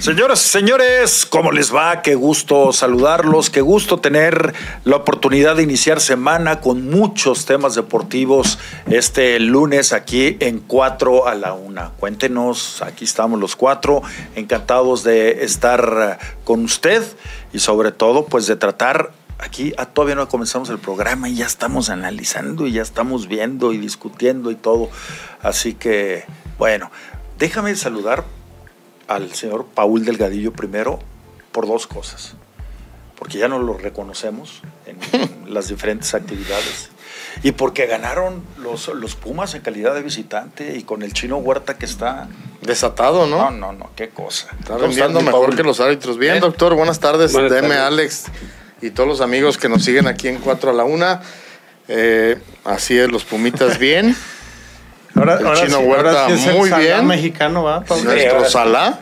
Señoras y señores, ¿cómo les va? Qué gusto saludarlos, qué gusto tener la oportunidad de iniciar semana con muchos temas deportivos este lunes aquí en 4 a la 1. Cuéntenos, aquí estamos los cuatro, encantados de estar con usted y sobre todo pues de tratar aquí ah, todavía no comenzamos el programa y ya estamos analizando y ya estamos viendo y discutiendo y todo. Así que, bueno, déjame saludar al señor Paul Delgadillo primero por dos cosas. Porque ya no lo reconocemos en, las diferentes actividades. Y porque ganaron los, los Pumas en calidad de visitante y con el chino Huerta que está... Desatado, ¿no? No, no, no, qué cosa. Está rendiendo mejor que los árbitros. Bien, ¿Eh? doctor, buenas tardes. Deme Alex y todos los amigos que nos siguen aquí en 4 a la 1. Eh, así es, los Pumitas bien. Ahora, el chino Huerta muy bien. mexicano, ¿va? Nuestro Salá.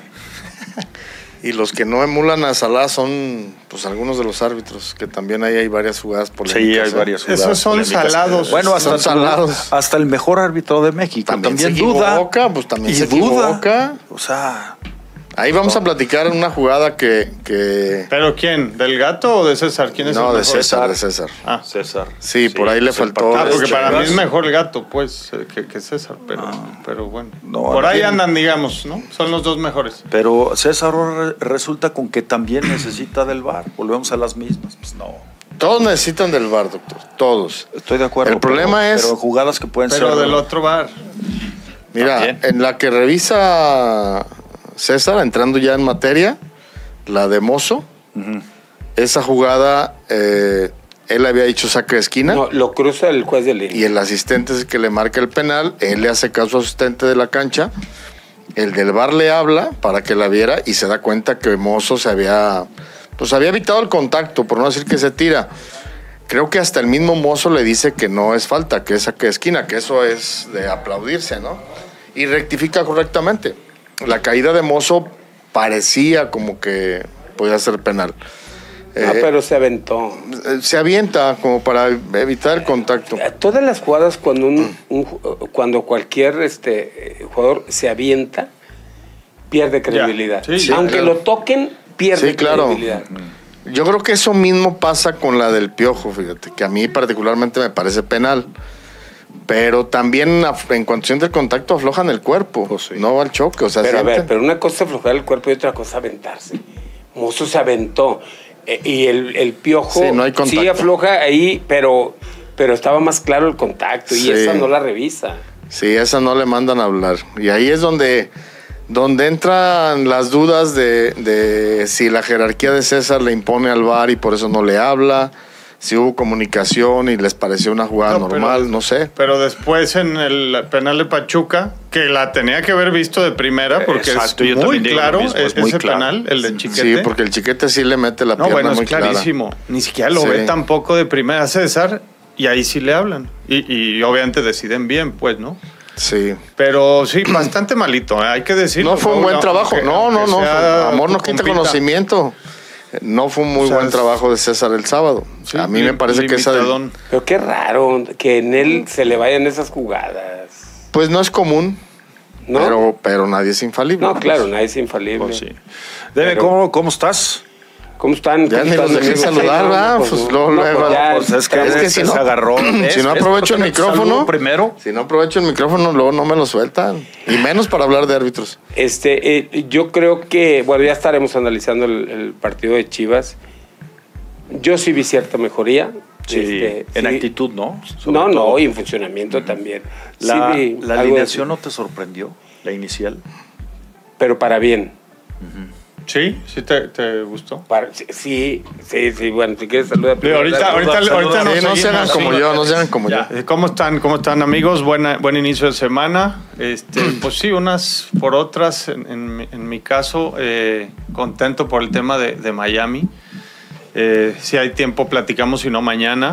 Y los que no emulan a Salah son pues algunos de los árbitros, que también ahí hay varias jugadas polémicas. Sí, hay ¿eh? varias jugadas Esos son salados. Bueno, hasta, son salados. hasta el mejor árbitro de México. También, también se duda. Equivoca, pues también se equivoca. O sea, Ahí vamos a platicar una jugada que, que, ¿Pero quién? ¿Del gato o de César? ¿Quién es no, de César, de César. Ah, César. Sí, por ahí le faltó. Ah, porque para mí es mejor el gato, pues, eh, que, que César. Pero, ah. pero bueno. por ahí andan, digamos, ¿no? Son los dos mejores. Pero César resulta con que también necesita del bar. Volvemos a las mismas. Pues no. Todos necesitan del bar, doctor. Todos. Estoy de acuerdo. El problema es. Pero jugadas que pueden ser. Pero del otro bar. Mira, en la que revisa César, entrando ya en materia, la de Mozo. Esa jugada, eh, él había dicho saque de esquina. No, lo cruza el juez de línea. Y el asistente es el que le marca el penal. Él le hace caso al asistente de la cancha. El del bar le habla para que la viera y se da cuenta que Mozo se había, pues había evitado el contacto, por no decir que se tira. Creo que hasta el mismo Mozo le dice que no es falta, que es saque de esquina, que eso es de aplaudirse, ¿no? Y rectifica correctamente la caída de Mozo parecía como que podía ser penal. No, eh, pero se aventó. Eh, se avienta como para evitar el contacto. Eh, todas las jugadas cuando un, cuando cualquier este jugador se avienta pierde credibilidad. Aunque lo toquen pierde credibilidad. Yo creo que eso mismo pasa con la del piojo, fíjate, que a mí particularmente me parece penal. Pero también en cuanto siente el contacto aflojan el cuerpo, pues no al choque. O sea, pero a ver, pero una cosa es aflojar el cuerpo y otra cosa aventarse. Mozo se aventó. E, y el, el piojo sí, afloja ahí, pero, pero estaba más claro el contacto y esa no la revisa. Sí, esa no le mandan a hablar. Y ahí es donde, donde entran las dudas de, de si la jerarquía de César le impone al VAR y por eso no le habla si hubo comunicación y les pareció una jugada normal, no sé. Pero después en el penal de Pachuca, que la tenía que haber visto de primera, porque es muy claro ese penal, el de Chiquete. Sí, porque el Chiquete sí le mete la pierna bueno, es clarísimo. Ni siquiera lo ve tampoco de primera César, y ahí sí le hablan. Y, obviamente deciden bien, pues, ¿no? Sí. Pero sí, bastante malito, ¿eh? hay que decirlo. No fue un buen trabajo. no, no, no. Amor no quita conocimiento. No fue un muy buen trabajo de César el sábado. a mí me parece que esa. Pero qué raro que en él se le vayan esas jugadas. Pues no es común. ¿No? Pero, pero nadie es infalible. No, claro, nadie es infalible. Pues sí. Debe, ¿cómo, ¿cómo estás? ¿Cómo están? Ya ni los dejé saludar, ¿verdad? Pues, pues luego, luego. Pues es que, es que si no, se agarró. Si no aprovecho el micrófono. primero. Si no aprovecho el micrófono, luego no me lo sueltan. Y menos para hablar de árbitros. Este, eh, yo creo que, bueno, ya estaremos analizando el, partido de Chivas. Yo sí vi cierta mejoría. Sí, este, en actitud, ¿no? no, no, y en funcionamiento también. La, la alineación no te sorprendió, la inicial. Pero para bien. Sí, sí te, gustó. sí, sí, sí, bueno, si quieres saludar. ahorita, ahorita, ahorita no, se hagan como yo, no se hagan como yo. Eh, ¿Cómo están, cómo están amigos? Buena, buen inicio de semana. Este, pues sí, unas por otras. En, en, mi caso, eh, contento por el tema de, de Miami. Eh, si hay tiempo, platicamos, si no mañana.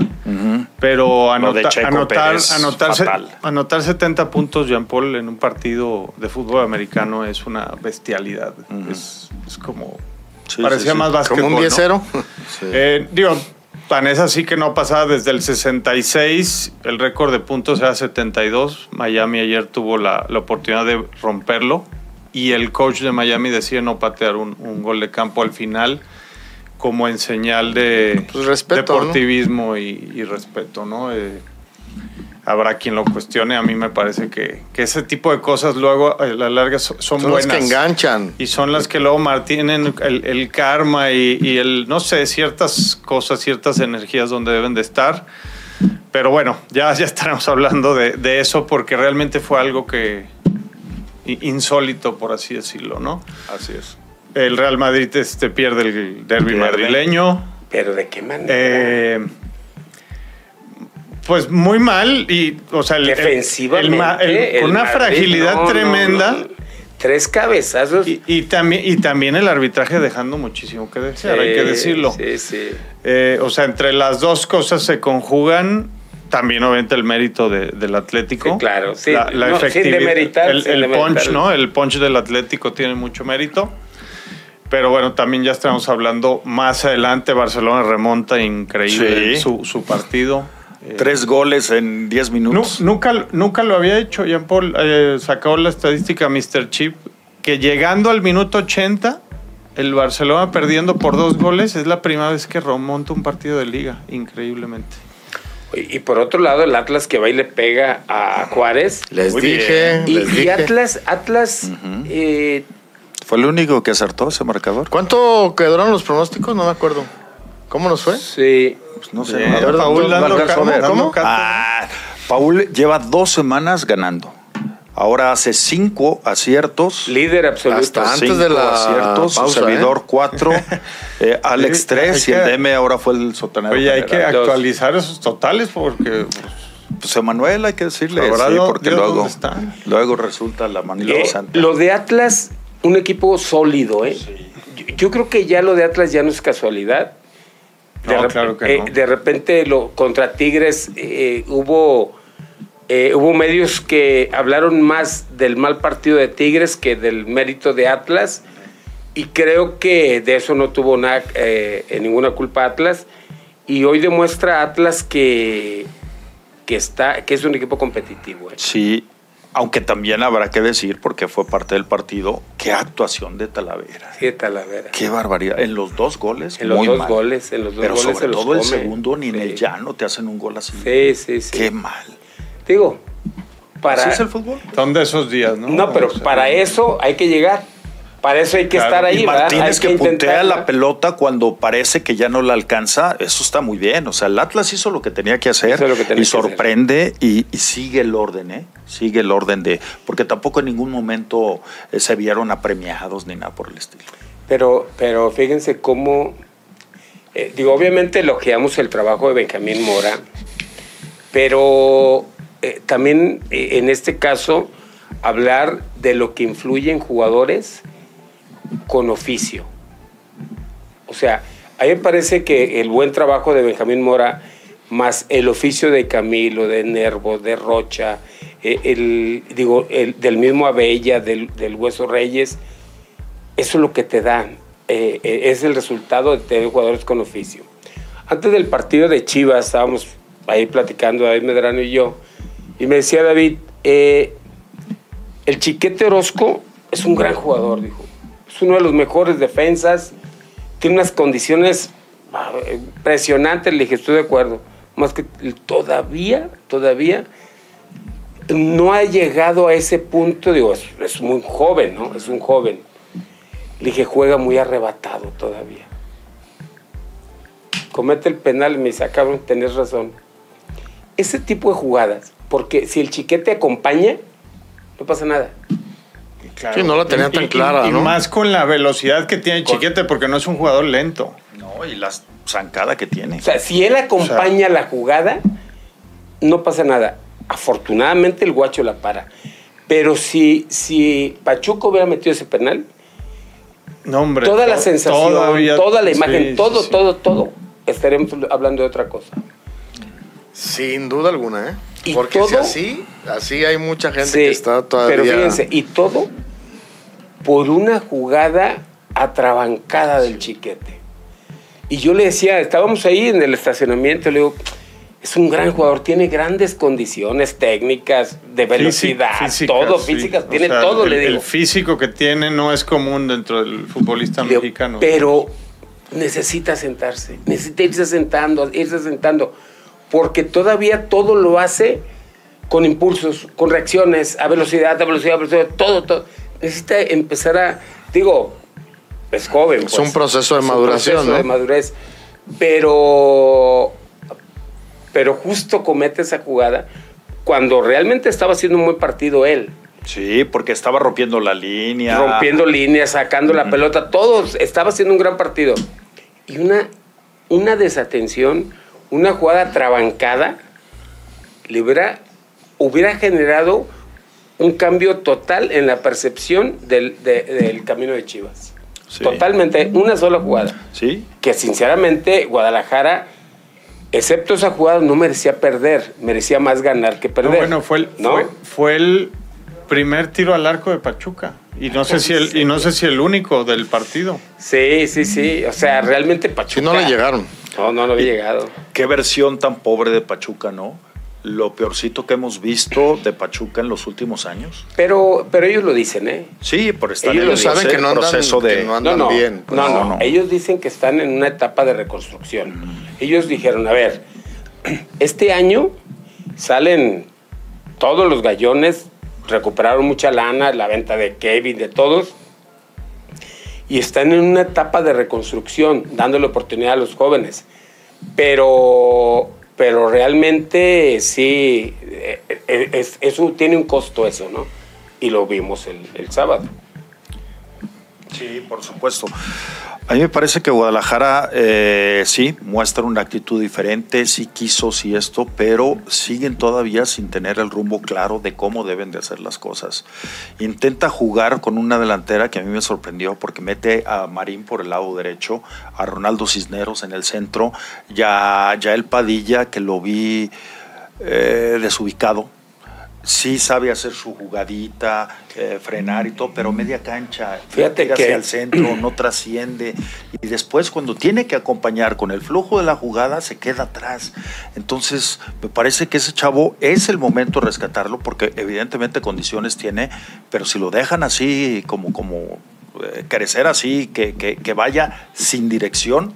Pero anotar, anotar 70 puntos, Jean Paul, en un partido de fútbol americano es una bestialidad. es, como. parecía más básquetbol. Como un 10-0. Eh, digo, tan es así que no pasaba desde el 66. El récord de puntos era 72. Miami ayer tuvo la, la oportunidad de romperlo y el coach de Miami decide no patear un, gol de campo al final como en señal de pues deportivismo y, respeto, ¿no? Eh, habrá quien lo cuestione. A mí me parece que, ese tipo de cosas luego a la larga son, son, buenas. Las que enganchan. Y son las que luego mantienen el, el karma y, el, no sé, ciertas cosas, ciertas energías donde deben de estar. Pero bueno, ya, ya estaremos hablando de, de eso porque realmente fue algo que insólito, por así decirlo, ¿no? Así es. El Real Madrid este, pierde el derby madrileño. ¿Pero de qué manera? Eh, pues muy mal y, o sea, el, Defensivamente, con una fragilidad tremenda. Tres cabezazos. Y, también, y también el arbitraje dejando muchísimo que desear, hay que decirlo. Sí, sí. Eh, o sea, entre las dos cosas se conjugan también obviamente el mérito del Atlético. Sí, claro, sí. La, la efectividad, el, punch, ¿no? El punch del Atlético tiene mucho mérito. Pero bueno, también ya estamos hablando más adelante. Barcelona remonta increíble su, su, partido. Tres goles en diez minutos. nunca, nunca lo había hecho. Jean Paul eh, sacó la estadística Mr. Chip que llegando al minuto 80, el Barcelona perdiendo por dos goles es la primera vez que remonta un partido de liga, increíblemente. Y, por otro lado, el Atlas que va y le pega a Juárez. Les dije. Y, Atlas, Atlas. Eh, fue el único que acertó ese marcador. ¿Cuánto quedaron los pronósticos? No me acuerdo. ¿Cómo nos fue? Sí. Pues no sé. Paul, ¿Cómo? Ah, Paul lleva dos semanas ganando. Ahora hace cinco aciertos. Líder absoluto. Hasta antes de la aciertos. Pausa, servidor ¿eh? cuatro. Eh, Alex tres. y el DM ahora fue el sotanero. Oye, hay que actualizar esos totales porque... Pues Emanuel hay que decirle, sí, porque luego, luego resulta la manila eh, santa. Lo de Atlas, un equipo sólido, ¿eh? Yo, creo que ya lo de Atlas ya no es casualidad. De, no, claro que no. de repente lo, contra Tigres hubo eh, hubo medios que hablaron más del mal partido de Tigres que del mérito de Atlas y creo que de eso no tuvo nada, eh, ninguna culpa Atlas y hoy demuestra Atlas que, que, está, que es un equipo competitivo. ¿eh? Sí, aunque también habrá que decir, porque fue parte del partido, qué actuación de Talavera. Sí, Talavera. Qué barbaridad. En los dos goles, en los dos goles, en los dos Pero goles sobre todo el segundo, ni en el llano te hacen un gol así. Sí, sí, sí. Qué mal. Digo, para... ¿Así es el fútbol? Son de esos días, ¿no? No, pero para eso hay que llegar. Para eso hay que estar ahí, y Martínez que, puntea la pelota cuando parece que ya no la alcanza, eso está muy bien. O sea, el Atlas hizo lo que tenía que hacer y sorprende y, sigue el orden, ¿eh? Sigue el orden de... Porque tampoco en ningún momento eh, se vieron apremiados ni nada por el estilo. Pero, pero fíjense cómo... Eh, digo, obviamente elogiamos el trabajo de Benjamín Mora, pero eh, también eh, en este caso hablar de lo que influye en jugadores con oficio. O sea, a mí me parece que el buen trabajo de Benjamín Mora, más el oficio de Camilo, de Nervo, de Rocha, eh, el, digo, el, del mismo Abella, del, Hueso Reyes, eso es lo que te dan. es el resultado de tener jugadores con oficio. Antes del partido de Chivas, estábamos ahí platicando David Medrano y yo, y me decía David, eh, el Chiquete Orozco es un gran jugador, dijo. Es uno de los mejores defensas, tiene unas condiciones ah, impresionantes. Le dije, estoy de acuerdo. Más que todavía, todavía no ha llegado a ese punto, digo, es, muy joven, ¿no? Es un joven. Le dije, juega muy arrebatado todavía. Comete el penal me dice, ah, tenés razón. Ese tipo de jugadas porque si el chiquete acompaña, no pasa nada. Sí, no la tenía tan clara, y, más con la velocidad que tiene el chiquete, porque no es un jugador lento. No, y la zancada que tiene. O sea, si él acompaña la jugada, no pasa nada. Afortunadamente el guacho la para. Pero si, si Pachuco hubiera metido ese penal, no, hombre, toda la sensación, toda la imagen, todo, todo, todo, estaremos hablando de otra cosa. Sin duda alguna, ¿eh? Porque si así, así hay mucha gente que está todavía. Pero fíjense, y todo por una jugada atrabancada del chiquete. Y yo le decía, estábamos ahí en el estacionamiento, le digo, es un gran jugador, tiene grandes condiciones técnicas, de velocidad, todo, físicas, tiene todo, el, le digo. El físico que tiene no es común dentro del futbolista mexicano. Pero necesita sentarse, necesita irse sentando, irse sentando, porque todavía todo lo hace con impulsos, con reacciones, a velocidad, a velocidad, a velocidad, todo, todo. Necesita empezar a, digo, es joven. Es un pues. proceso de maduración. Un proceso de madurez. Pero pero justo comete esa jugada cuando realmente estaba haciendo un buen partido él. Sí, porque estaba rompiendo la línea. Rompiendo líneas, sacando la pelota, todos. Estaba haciendo un gran partido. Y una, una desatención, una jugada trabancada, le hubiera, hubiera generado un cambio total en la percepción del, del camino de Chivas. Totalmente, una sola jugada. Sí. Que sinceramente Guadalajara excepto esa jugada, no merecía perder, merecía más ganar que perder. bueno, fue el, fue, el primer tiro al arco de Pachuca. Y no sé si el, y no sé si el único del partido. Sí, sí, sí. O sea, realmente Pachuca. Si no le llegaron. No, no, no había llegado. Qué versión tan pobre de Pachuca, ¿no? Lo peorcito que hemos visto de Pachuca en los últimos años. Pero, pero ellos lo dicen, ¿eh? Sí, por estar ellos en saben que no proceso de... no andan bien. Pues. No, no, ellos dicen que están en una etapa de reconstrucción. Ellos dijeron, a ver, este año salen todos los gallones, recuperaron mucha lana, la venta de Kevin, de todos, y están en una etapa de reconstrucción, dándole oportunidad a los jóvenes. Pero pero realmente sí, eh, eh, es, eso tiene un costo eso, ¿no? Y lo vimos el, el sábado. Sí, por supuesto. A mí me parece que Guadalajara eh, sí muestra una actitud diferente, sí quiso, sí esto, pero siguen todavía sin tener el rumbo claro de cómo deben de hacer las cosas. Intenta jugar con una delantera que a mí me sorprendió porque mete a Marín por el lado derecho, a Ronaldo Cisneros en el centro, ya, ya el Padilla que lo vi eh, desubicado sí sabe hacer su jugadita, eh, frenar y todo, pero media cancha, fíjate que hacia el centro, no trasciende y después cuando tiene que acompañar con el flujo de la jugada se queda atrás. Entonces, me parece que ese chavo es el momento de rescatarlo porque evidentemente condiciones tiene, pero si lo dejan así como como eh, crecer así, que, que vaya sin dirección,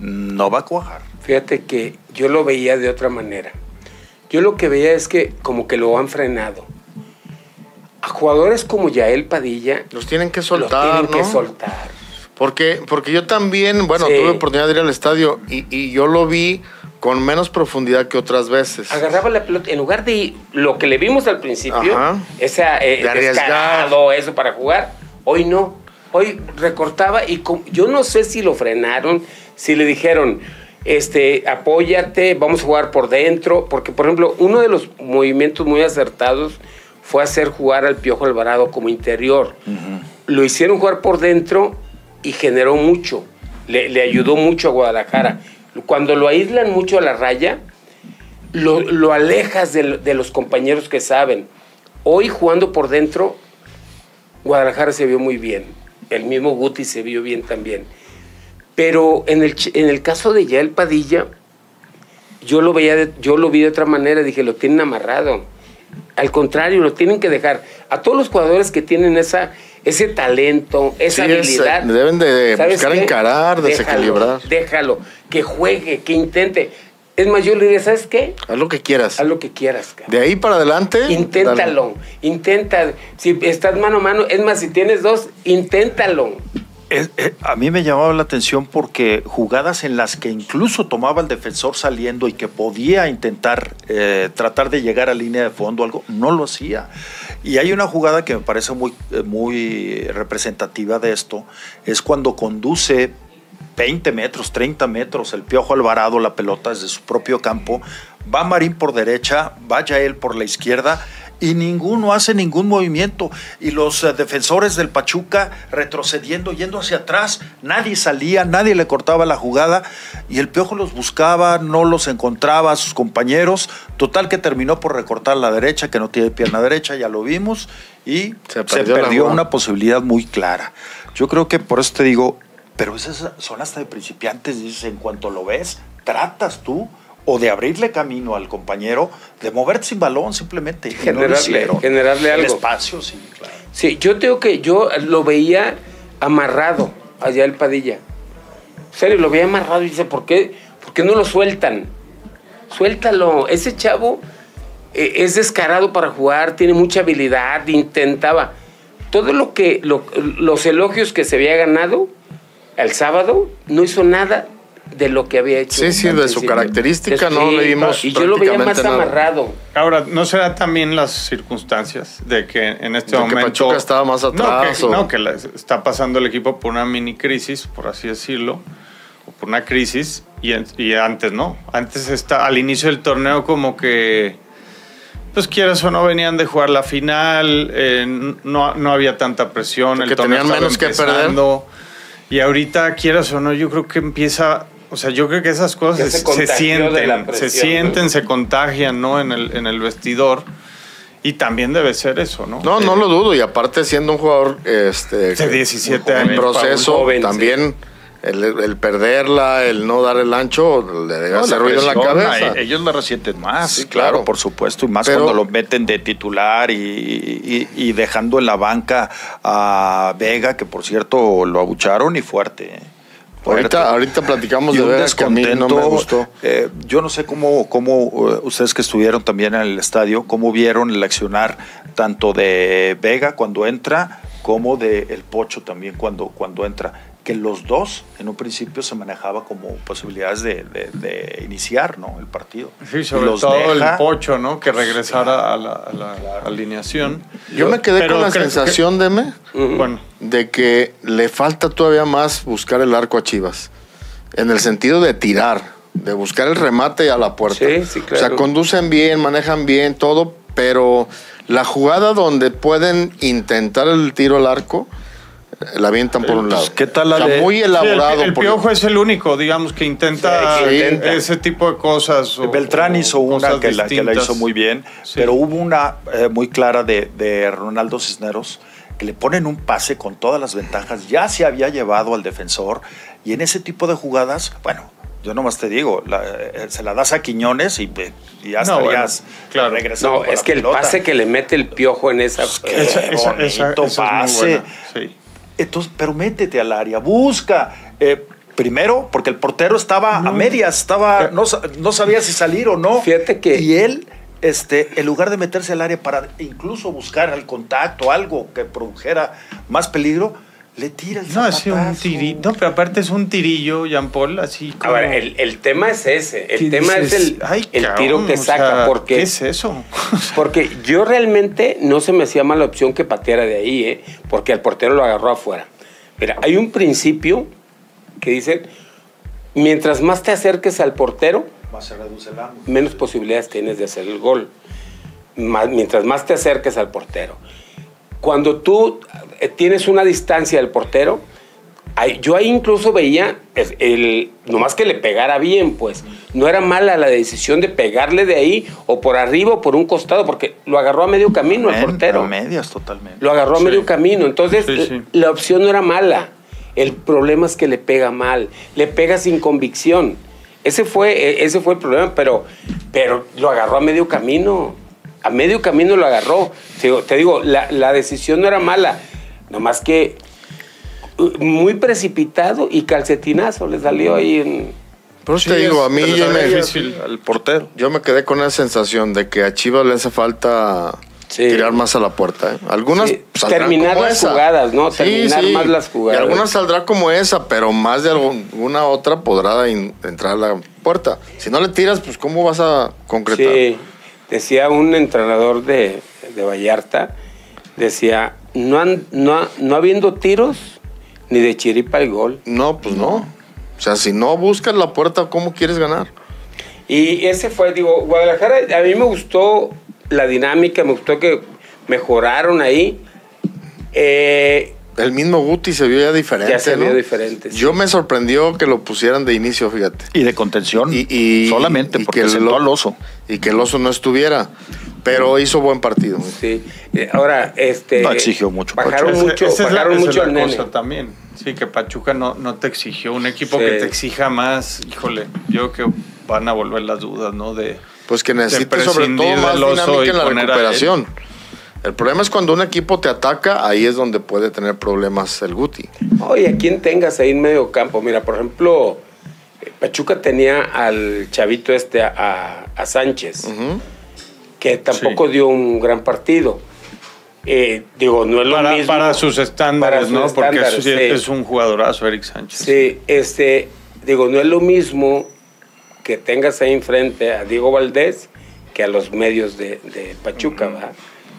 no va a cuajar. Fíjate que yo lo veía de otra manera yo lo que veía es que como que lo han frenado. A jugadores como Yael Padilla. Los tienen que soltar. Los tienen que soltar. Porque, porque yo también, bueno, tuve oportunidad de ir al estadio y, yo lo vi con menos profundidad que otras veces. Agarraba la pelota, en lugar de lo que le vimos al principio, esa eh, descarado, eso para jugar, hoy no. Hoy recortaba y yo no sé si lo frenaron, si le dijeron, este, apóyate, vamos a jugar por dentro, porque por ejemplo, uno de los movimientos muy acertados fue hacer jugar al Piojo Alvarado como interior. Lo hicieron jugar por dentro y generó mucho, le, ayudó mucho a Guadalajara. Cuando lo aíslan mucho a la raya, lo, alejas de, de los compañeros que saben. Hoy jugando por dentro, Guadalajara se vio muy bien. El mismo Guti se vio bien también. Pero en el, en el caso de Yael Padilla, yo lo, veía yo lo vi de otra manera, dije, lo tienen amarrado. Al contrario, lo tienen que dejar. A todos los jugadores que tienen esa, ese talento, esa habilidad. deben de buscar encarar, desequilibrar. Déjalo, que juegue, que intente. Es más, yo le diría, ¿sabes qué? Haz lo que quieras. Haz lo que quieras. De ahí para adelante. Inténtalo. Intenta. Si estás mano a mano, es más, si tienes dos, inténtalo. Eh, a mí me llamaba la atención porque jugadas en las que incluso tomaba el defensor saliendo y que podía intentar eh, tratar de llegar a línea de fondo, algo, no lo hacía. Y hay una jugada que me parece muy, eh, muy representativa de esto, es cuando conduce 20 metros, 30 metros, el Piojo Alvarado, la pelota desde su propio campo, va Marín por derecha, vaya él por la izquierda y ninguno hace ningún movimiento. Y los eh, defensores del Pachuca retrocediendo, yendo hacia atrás, nadie salía, nadie le cortaba la jugada y el Piojo los buscaba, no los encontraba a sus compañeros. Total que terminó por recortar la derecha, que no tiene pierna derecha, ya lo vimos, y se perdió, una posibilidad muy clara. Yo creo que por eso te digo, pero esas son hasta de principiantes, dices, en cuanto lo ves, tratas tú o de abrirle camino al compañero, de moverte sin balón simplemente. Generarle, generarle algo. El espacio, sí, claro. Sí, yo tengo que, yo lo veía amarrado allá el Padilla. En serio, lo veía amarrado y dice, ¿por qué, ¿por qué no lo sueltan? Suéltalo. Ese chavo eh, es descarado para jugar, tiene mucha habilidad, intentaba. Todo lo que, los elogios que se había ganado el sábado, no hizo nada de lo que había hecho. Sí, sí, de su característica no le dimos. Y yo lo veía más amarrado. Ahora, ¿no será también las circunstancias de que en este momento. Que Pachuca estaba más atrás. No, que, está pasando el equipo por una mini crisis, por así decirlo, o por una crisis, y, y antes no. Antes está, al inicio del torneo, como que. Pues quieras o no, venían de jugar la final, eh, no, no había tanta presión, el torneo tenían menos que perder. Y ahorita, quieras o no, yo creo que empieza o sea, yo creo que esas cosas se, sienten, se sienten, se contagian, ¿no? En el, en el vestidor. Y también debe ser eso, ¿no? No, no lo dudo. Y aparte, siendo un jugador este, de 17 años, en proceso, también el, perderla, el no dar el ancho, le debe hacer ruido en la cabeza. Ellos lo resienten más, sí, claro, por supuesto. Y más cuando lo meten de titular y, y, dejando en la banca a Vega, que por cierto lo abucharon y fuerte. ¿eh? Ahorita, ahorita platicamos de Vega que a mí no me gustó. Eh, yo no sé cómo, cómo eh, ustedes que estuvieron también en el estadio, cómo vieron el accionar tanto de Vega cuando entra como de El Pocho también cuando, cuando entra que los dos en un principio se manejaba como posibilidades de, iniciar ¿no? el partido. Sí, sobre todo el Pocho, ¿no? que regresara a la, alineación. Yo me quedé con la sensación, de me, bueno. de que le falta todavía más buscar el arco a Chivas, en el sentido de tirar, de buscar el remate a la puerta. Sí, sí, claro. O sea, conducen bien, manejan bien, todo, pero la jugada donde pueden intentar el tiro al arco la avientan por un pues, lado. ¿Qué tal la de... Muy elaborado. el, Piojo es el único, digamos, que intenta, ese tipo de cosas. Beltrán hizo una que la, que la, hizo muy bien, pero hubo una eh, muy clara de, de Ronaldo Cisneros que le ponen un pase con todas las ventajas, ya se había llevado al defensor y en ese tipo de jugadas, bueno, yo nomás te digo, eh, se la das a Quiñones y, ya estarías claro. regresando. No, es que el pase que le mete el piojo en esa. pase. sí. Entonces, pero métete al área, busca. Eh, primero, porque el portero estaba a medias, estaba, no, no, sabía si salir o no. Fíjate que. Y él, este, en lugar de meterse al área para incluso buscar el contacto, algo que produjera más peligro, le tira el No, es un tirillo. No, pero aparte es un tirillo, Jean Paul, así como... A ver, el, tema es ese. El tema es el, el tiro que saca. porque, ¿Qué es eso? porque yo realmente no se me hacía mala opción que pateara de ahí, ¿eh? Porque el portero lo agarró afuera. Mira, hay un principio que dice, mientras más te acerques al portero, más se reduce el ángulo. menos posibilidades tienes de hacer el gol. mientras más te acerques al portero. Cuando tú eh, tienes una distancia del portero, yo ahí incluso veía, el, nomás que le pegara bien, pues. No era mala la decisión de pegarle de ahí, o por arriba o por un costado, porque lo agarró a medio camino el portero. A medias, totalmente. Lo agarró a medio camino. Entonces, la opción no era mala. El problema es que le pega mal, le pega sin convicción. Ese fue, e, ese fue el problema, pero, pero lo agarró a medio camino. A medio camino lo agarró. Te digo, la, la decisión no era mala, nomás que muy precipitado y calcetinazo le salió ahí en... Pero te digo, a mí yo me, difícil al portero. Yo me quedé con esa sensación de que a Chivas le hace falta tirar más a la puerta. ¿eh? Algunas sí. terminar las jugadas, ¿no? terminar más las jugadas. Y algunas saldrá como esa, pero más de alguna otra podrá entrar a la puerta. Si no le tiras, pues ¿cómo vas a concretar? Sí, decía un entrenador de, de Vallarta, decía, no, no, no habiendo tiros, ni de chiripa el gol. No, pues no. O sea, si no buscas la puerta, ¿cómo quieres ganar? Y ese fue, digo, Guadalajara, a mí me gustó la dinámica, me gustó que mejoraron ahí. Eh, el mismo Guti se vio ya diferente. Ya se vio diferente. Yo me sorprendió que lo pusieran de inicio, fíjate. Y de contención. Y, solamente porque que sentó al oso. Y que el oso no estuviera. Pero hizo buen partido. Sí. Eh, ahora, este. No exigió mucho. Bajaron mucho, bajaron mucho el cosa también. Sí, que Pachuca no, no te exigió. Un equipo que te exija más, híjole, yo que van a volver las dudas, ¿no? De, pues que necesita sobre todo más dinámica en la recuperación. El problema es cuando un equipo te ataca, ahí es donde puede tener problemas el Guti. Oye, ¿a quién tengas ahí en medio campo? Mira, por ejemplo, Pachuca tenía al chavito este, a, Sánchez, que tampoco dio un gran partido. Eh, digo, no es lo para, mismo. Para sus estándares, ¿no? Porque es un jugadorazo, Eric Sánchez. Sí, este, digo, no es lo mismo que tengas ahí enfrente a Diego Valdés que a los medios de, Pachuca, ¿verdad?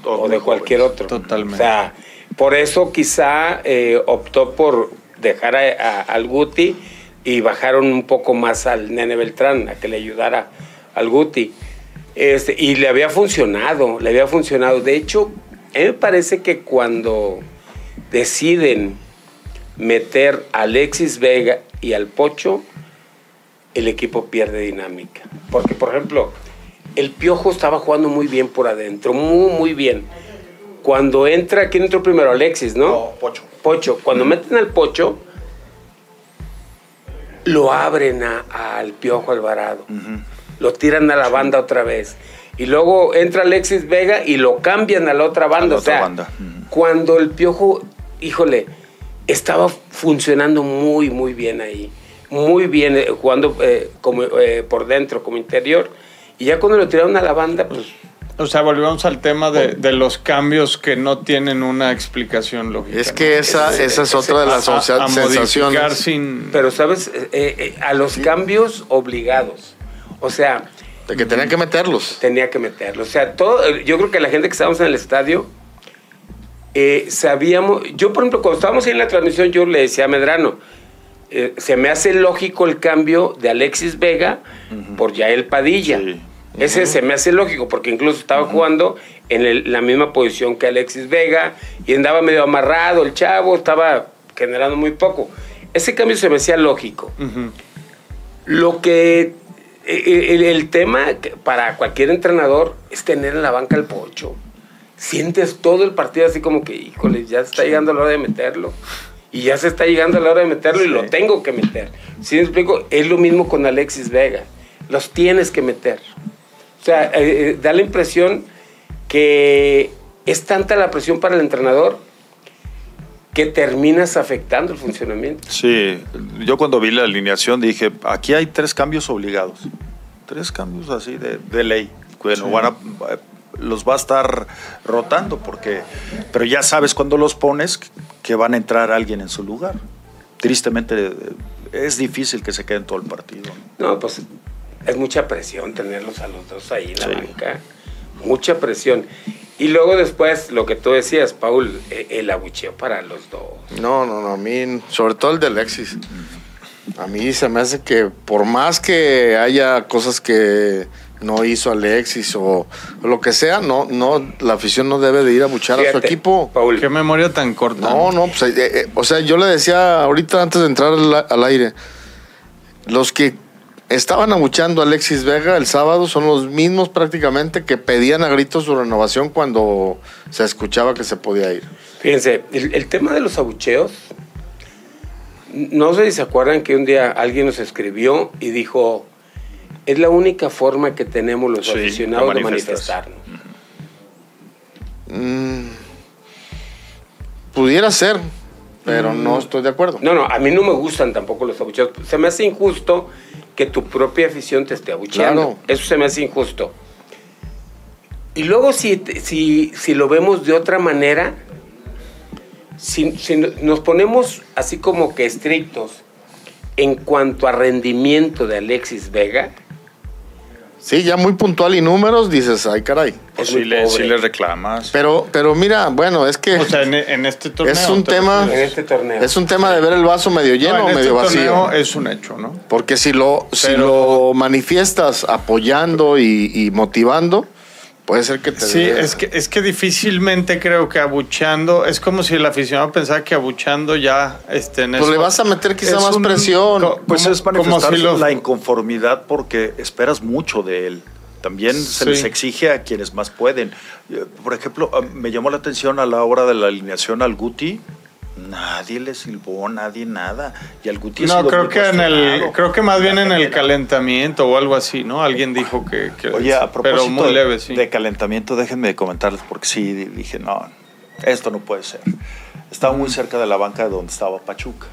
o de cualquier otro. Totalmente. O sea, por eso quizá eh, optó por dejar al Guti y bajaron un poco más al Nene Beltrán a que le ayudara al Guti. Este, y le había funcionado, le había funcionado. De hecho, a mí me parece que cuando deciden meter a Alexis Vega y al Pocho, el equipo pierde dinámica. Porque, por ejemplo, el Piojo estaba jugando muy bien por adentro, muy, muy bien. Cuando entra, ¿quién entró primero? Alexis, ¿no? No, Pocho. Pocho. Cuando meten al Pocho, lo abren al Piojo Alvarado. Lo tiran a la banda otra vez. Y luego entra Alexis Vega y lo cambian a la otra banda. o sea, cuando el Piojo, híjole, estaba funcionando muy, muy bien ahí. Muy bien, eh, jugando eh, como, eh, por dentro, como interior y ya cuando lo tiraron a la banda, pues... O sea, volvemos al tema de, los cambios que no tienen una explicación lógica. Es que esa, esa es otra de las sensaciones. Sin... Pero, ¿sabes? Eh, eh, a los cambios obligados. O sea... De que tenían que meterlos. Tenía que meterlos. O sea, todo, yo creo que la gente que estábamos en el estadio, eh, sabíamos... Yo, por ejemplo, cuando estábamos ahí en la transmisión, yo le decía a Medrano, se me hace lógico el cambio de Alexis Vega por Yael Padilla. Ese se me hace lógico, porque incluso estaba jugando en la misma posición que Alexis Vega y andaba medio amarrado el chavo, estaba generando muy poco. Ese cambio se me hacía lógico. Lo que. E, e, el, tema para cualquier entrenador es tener en la banca el pocho. Sientes todo el partido así como que, híjole, ya está llegando la hora de meterlo. Y ya se está llegando la hora de meterlo y lo tengo que meter. Si me explico, es lo mismo con Alexis Vega. Los tienes que meter. O sea, eh, eh, da la impresión que es tanta la presión para el entrenador que terminas afectando el funcionamiento. Sí, yo cuando vi la alineación dije, aquí hay tres cambios obligados. Tres cambios así de, ley. Bueno, los va a estar rotando porque, pero ya sabes cuando los pones que van a entrar alguien en su lugar. Tristemente es difícil que se queden todo el partido. No, pues es mucha presión tenerlos a los dos ahí en la banca. Mucha presión. Y luego después, lo que tú decías, Paul, e, el abucheo para los dos. No, no, no, a mí, sobre todo el de Alexis. A mí se me hace que por más que haya cosas que no hizo Alexis o, lo que sea, no, no, la afición no debe de ir a buchar a su equipo. Paul. Qué memoria tan corta. No, no, pues, eh, eh, o sea, yo le decía ahorita antes de entrar al aire, los que estaban abuchando a Alexis Vega el sábado son los mismos prácticamente que pedían a gritos su renovación cuando se escuchaba que se podía ir. Fíjense, el, tema de los abucheos, no sé si se acuerdan que un día alguien nos escribió y dijo, es la única forma que tenemos los aficionados de manifestarnos. Mm, pudiera ser, pero no mm. estoy de acuerdo. No, no, a mí no me gustan tampoco los abucheos. Se me hace injusto que tu propia afición te esté abucheando. Eso se me hace injusto. Y luego si, si, si lo vemos de otra manera, si, si, nos ponemos así como que estrictos en cuanto a rendimiento de Alexis Vega, Sí, ya muy puntual y números, dices, ay, caray. Pues sí, le, le, reclamas. Pero, pero mira, bueno, es que. O sea, en, este torneo. Es un tema. En este torneo. Es un tema de ver el vaso medio lleno o este medio vacío. Es un hecho, ¿no? Porque si lo, si lo manifiestas apoyando y motivando, Puede ser que te Sí, es que, es que difícilmente creo que abuchando, es como si el aficionado pensara que abuchando ya este, Pues le vas a meter quizá más presión. Pues es manifestar la inconformidad porque esperas mucho de él. También se les exige a quienes más pueden. Por ejemplo, ah, me llamó la atención a la hora de la alineación al Guti, Nadie le silbó, nadie nada. Y al Guti No, creo que en el, creo que más bien en el calentamiento o algo así, ¿no? Alguien dijo que, Oye, a propósito pero muy leve, sí. de calentamiento, déjenme comentarles porque sí dije, no, esto no puede ser. Estaba muy cerca de la banca de donde estaba Pachuca.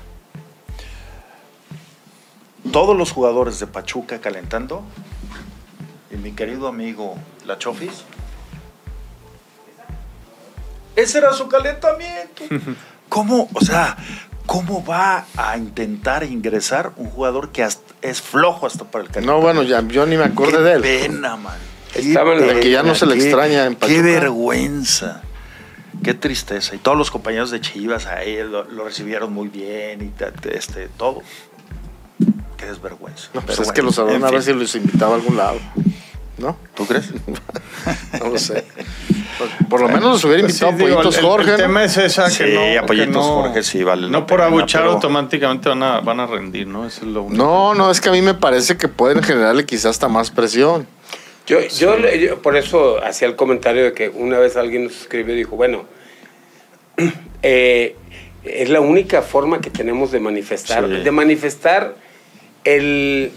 Todos los jugadores de Pachuca calentando y mi querido amigo La Chofis. Ese era su calentamiento. ¿Cómo, o sea, cómo va a intentar ingresar un jugador que es flojo hasta para el calentamiento? No, bueno, ya, yo ni me acordé de él. Qué pena, man. Estaba en que ya no se le extraña en Pachuca. Qué vergüenza. Qué tristeza. Y todos los compañeros de Chivas ahí lo, lo recibieron muy bien y este, todo. Qué desvergüenza. No, pues es que los sabrán a ver si los invitaba a algún lado. ¿No? ¿Tú crees? no lo sé. Por, lo menos los hubiera pues invitado a Pollitos Jorge. El, tema es esa que no. a Pollitos Jorge sí vale. No por abuchar automáticamente van a, van a rendir, ¿no? Eso es lo único. No, no, es que a mí me parece que pueden generarle quizás hasta más presión. Yo, yo, por eso hacía el comentario de que una vez alguien nos escribió y dijo, bueno, eh, es la única forma que tenemos de manifestar, de manifestar el,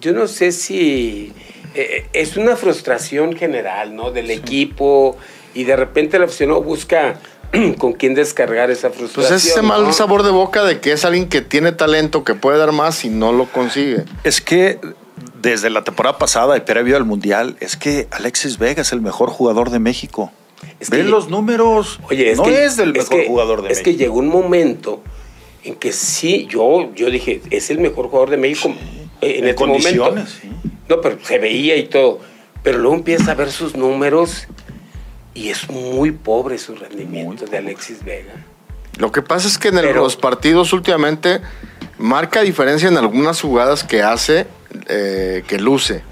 yo no sé si eh, es una frustración general, ¿no? Del equipo y de repente el aficionado busca con quién descargar esa frustración. Pues ese mal sabor de boca de que es alguien que tiene talento, que puede dar más y no lo consigue. Es que desde la temporada pasada y previo al Mundial, es que Alexis Vega es el mejor jugador de México. Es Ven los números. Oye, es no es el mejor jugador de México. Es que llegó un momento en que sí, yo, yo dije, es el mejor jugador de México en, este momento. No, pero se veía y todo. Pero luego empieza a ver sus números y es muy pobre su rendimiento de Alexis Vega. Lo que pasa es que en los partidos últimamente marca diferencia en algunas jugadas que hace, eh, que luce,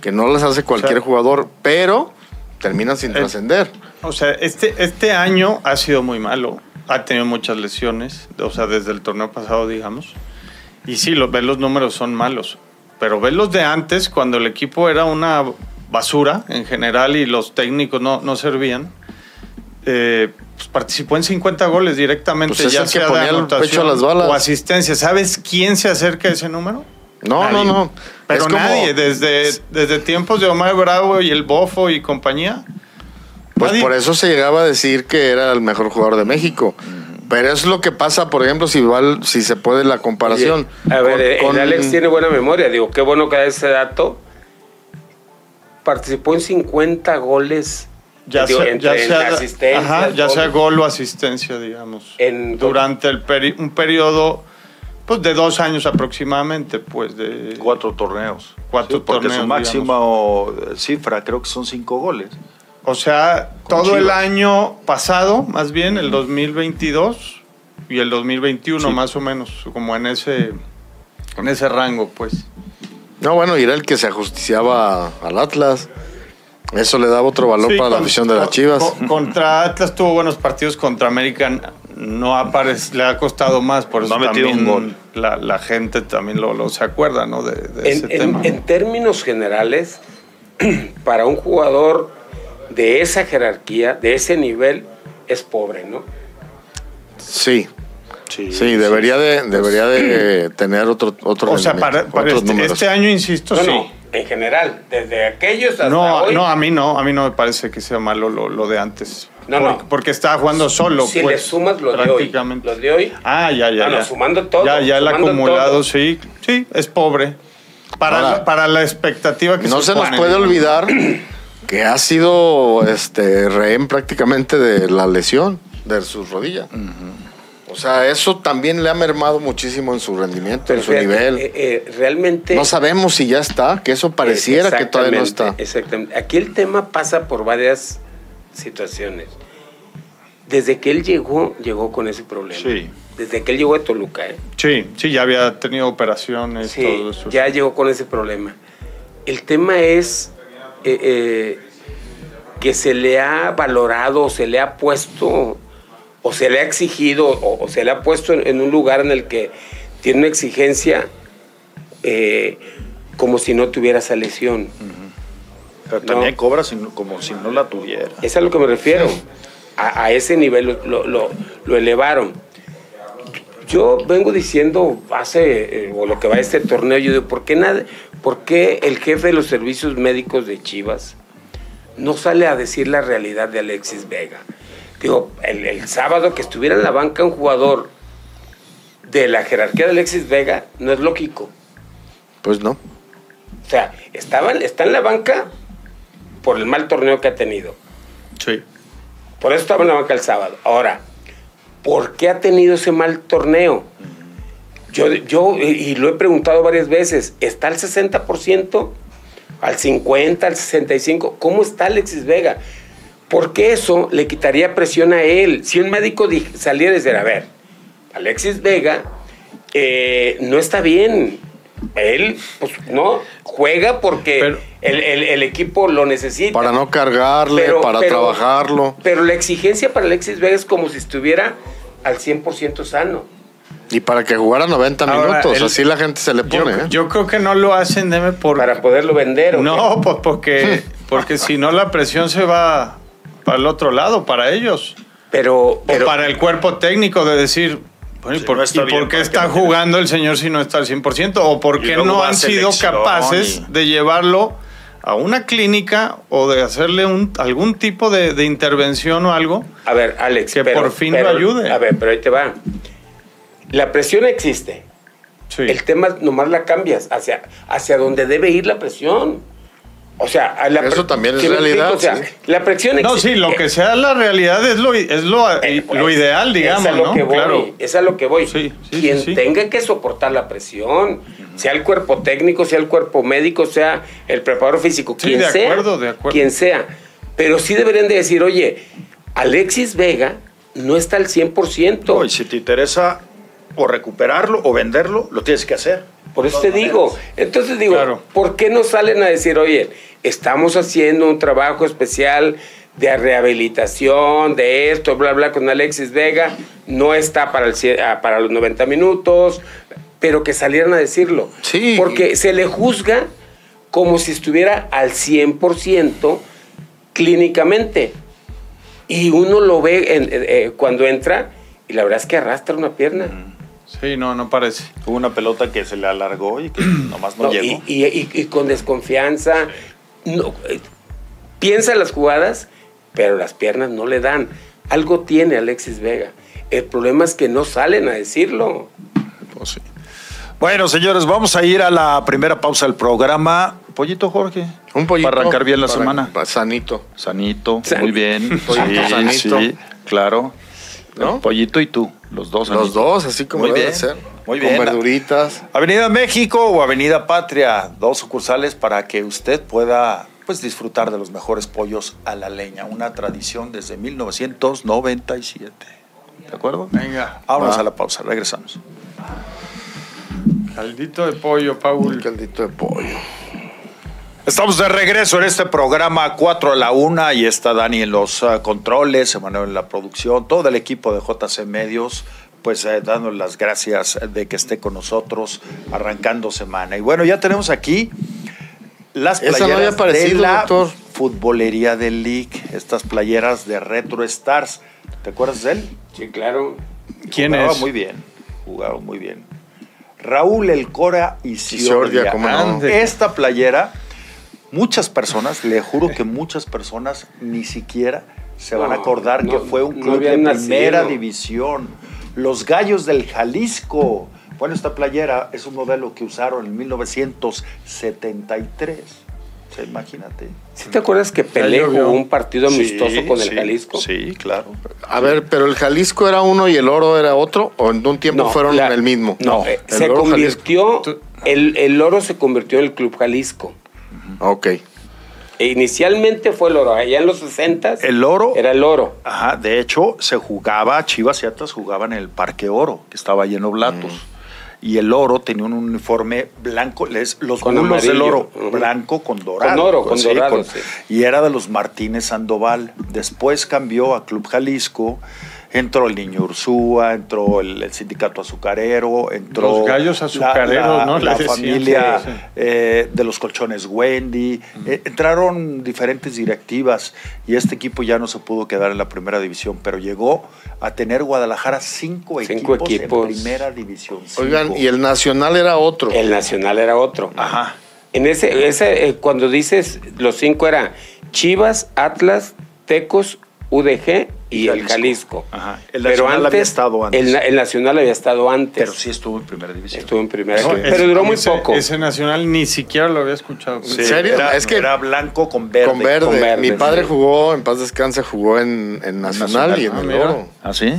que no las hace cualquier jugador, pero termina sin trascender. O sea, este, este año ha sido muy malo. Ha tenido muchas lesiones, o sea, desde el torneo pasado, digamos. Y sí, los, los números son malos. Pero ves los de antes, cuando el equipo era una basura en general y los técnicos no, no servían. Eh, pues participó en 50 goles directamente, pues ya sea de anotación las balas. o asistencia. ¿Sabes quién se acerca a ese número? No, no, no. Pero nadie, desde, desde tiempos de Omar Bravo y el Bofo y compañía. Pues por eso se llegaba a decir que era el mejor jugador de México. Pero es lo que pasa, por ejemplo, si igual, si se puede la comparación. a ver, con, Alex tiene buena memoria. Digo, qué bueno que da ese dato. Participó en 50 goles. Ya, sea, ya, sea, ya sea gol o asistencia, digamos. durante el un periodo pues de dos años aproximadamente, pues de cuatro torneos. Cuatro porque su máxima cifra creo que son cinco goles. O sea, todo el año pasado, más bien, el 2022 y el 2021, más o menos, como en ese, en ese rango, pues. No, bueno, y era el que se ajusticiaba al Atlas. Eso le daba otro valor para la visión de las Chivas. contra Atlas tuvo buenos partidos, contra América no aparece, le ha costado más, por eso también La, gente también lo, se acuerda ¿no? de, ese tema. En términos generales, para un jugador de esa jerarquía, de ese nivel, es pobre, ¿no? Sí. Sí, debería de debería de tener otro otro O sea, para, este, este, año insisto, sí. No, en general, desde aquellos hasta no, No, a mí no, a mí no me parece que sea malo lo, de antes. No, no. Porque estaba jugando solo. Si pues, le sumas lo de hoy. Lo de hoy. Ah, ya, ya. ya. sumando todo. Ya, ya el acumulado, sí. Sí, es pobre. Para, la, para la expectativa que no se, nos puede olvidar que ha sido este rehén prácticamente de la lesión de su rodilla. O sea, eso también le ha mermado muchísimo en su rendimiento, en su nivel. Eh, eh, realmente. No sabemos si ya está, que eso pareciera que todavía no está. Exactamente. Aquí el tema pasa por varias situaciones. Desde que él llegó, llegó con ese problema. Sí. Desde que él llegó a Toluca, ¿eh? Sí, sí, ya había tenido operaciones, sí, todo eso. Ya llegó con ese problema. El tema es eh, eh, que se le ha valorado, se le ha puesto, o se le ha exigido, o, se le ha puesto en, un lugar en el que tiene una exigencia eh, como si no tuviera esa lesión. Pero también cobra como si no la tuviera. Es a lo que me refiero. A, ese nivel lo, lo, elevaron. yo vengo diciendo hace, eh, o lo que va a este torneo, yo digo, ¿por qué, nada, ¿por qué el jefe de los servicios médicos de Chivas no sale a decir la realidad de Alexis Vega? Digo, el, el sábado que estuviera en la banca un jugador de la jerarquía de Alexis Vega no es lógico. Pues no. O sea, estaba, está en la banca por el mal torneo que ha tenido. Sí. Por eso estaba en la banca el sábado. Ahora, ¿por qué ha tenido ese mal torneo? Yo, yo y lo he preguntado varias veces, ¿está al 60%? ¿Al 50%? ¿Al 65%? ¿Cómo está Alexis Vega? Porque eso le quitaría presión a él. Si un médico saliera y decir, a ver, Alexis Vega eh, no está bien. Él, pues, no, juega porque el, equipo lo necesita. Para no cargarle, para trabajarlo. Pero la exigencia para Alexis Vega es como si estuviera al 100% sano. Y para que jugara 90 minutos, así la gente se le pone. ¿eh? Yo, creo que no lo hacen, deme por... Para poderlo vender. ¿o no, pues porque, porque si no la presión se va para el otro lado, para ellos. Pero, pero o para el cuerpo técnico de decir, ¿y por, qué está jugando el señor si no está al 100%? ¿O por qué no han sido capaces de llevarlo a una clínica o de hacerle un, algún tipo de, intervención o algo? A ver, Alex. Que por fin lo ayude. A ver, pero ahí te va. La presión existe. El tema nomás la cambias hacia, hacia donde debe ir la presión. O sea, eso también es realidad. O sea, la presión No, sí, lo que sea la realidad es lo, es lo, eh, pues, ideal, digamos. Es a lo que voy. Es a lo que voy. Quien tenga que soportar la presión, sea el cuerpo técnico, sea el cuerpo médico, sea el preparador físico, quien de sea. Acuerdo, de acuerdo. Quien sea. Pero sí deberían de decir, oye, Alexis Vega no está al 100%. y si te interesa o recuperarlo o venderlo, lo tienes que hacer. Por eso te digo. Entonces digo, ¿por qué no salen a decir, oye, estamos haciendo un trabajo especial de rehabilitación, de esto, bla, bla, con Alexis Vega, no está para, el, ah, para los 90 minutos, pero que salieran a decirlo. Sí. Porque se le juzga como si estuviera al 100% clínicamente. Y uno lo ve eh, eh, cuando entra y la verdad es que arrastra una pierna. Sí, no, no parece. Hubo una pelota que se le alargó y que nomás no, llegó. Y, con desconfianza. No, eh, piensa las jugadas, pero las piernas no le dan. Algo tiene Alexis Vega. El problema es que no salen a decirlo. Pues sí. Bueno, señores, vamos a ir a la primera pausa del programa. Pollito, Jorge. Un pollito. Para arrancar bien la semana. Sanito. Sanito, muy bien. Pollito sanito. Sí, claro. ¿No? pollito y tú, los dos. Los dos, así como debe ser. Muy bien. Con verduritas. Avenida México o Avenida Patria, dos sucursales para que usted pueda pues disfrutar de los mejores pollos a la leña, una tradición desde 1997. ¿De acuerdo? Venga. Vámonos a la pausa, regresamos. Caldito de pollo, Paul. Caldito de pollo. Estamos de regreso en este programa 4 a la 1 y está Dani en los ah, controles, Emanuel en la producción, todo el equipo de JC Medios, pues eh, dando las gracias de que esté con nosotros arrancando semana. Y bueno, ya tenemos aquí las playeras de la futbolería del League, estas playeras de Retro Stars. ¿Te acuerdas de él? Sí, claro. ¿Quién jugaba muy bien, jugaba muy bien. Raúl El Cora y Ciordia. Esta playera muchas personas, le juro que muchas personas ni siquiera se van a acordar que fue un club de primera división. Los Gallos del Jalisco. Bueno, esta playera es un modelo que usaron en 1973. O sea, imagínate. ¿Sí te acuerdas que Pelé jugó un partido amistoso con el Jalisco? Sí, claro. A ver, pero el Jalisco era uno y el oro era otro, o en un tiempo fueron el mismo. No, eh, se convirtió, el, el oro se convirtió en el Club Jalisco. Ok. E inicialmente fue el oro. Allá en los 60 el oro era el oro. Ajá, de hecho se jugaba, Chivas y Atlas jugaban en el Parque Oro, que estaba lleno de blatos. Mm. Y el oro tenía un uniforme blanco, les, los con del oro, blanco con dorado. Con oro, con dorado. Y era de los Martínez Sandoval. Después cambió a Club Jalisco entró el niño Ursúa, entró el, sindicato azucarero, entró... Los gallos azucareros, ¿no? La familia eh, de los colchones Wendy. Eh, entraron diferentes directivas y este equipo ya no se pudo quedar en la primera división, pero llegó a tener Guadalajara cinco, equipos, en primera división. Oigan, y el Nacional era otro. El Nacional era otro. Ajá. En ese, ese eh, cuando dices los cinco era Chivas, Atlas, Tecos, UDG y el Jalisco. Ajá. El Nacional había estado antes. El, Nacional había estado antes. Pero sí estuvo en primera división. Estuvo en primera división. pero duró muy poco. Ese Nacional ni siquiera lo había escuchado. ¿En serio? Era, es que era blanco con verde. Con verde. Mi padre jugó, en paz descanse, jugó en, Nacional, y en el Oro. ¿Ah, sí?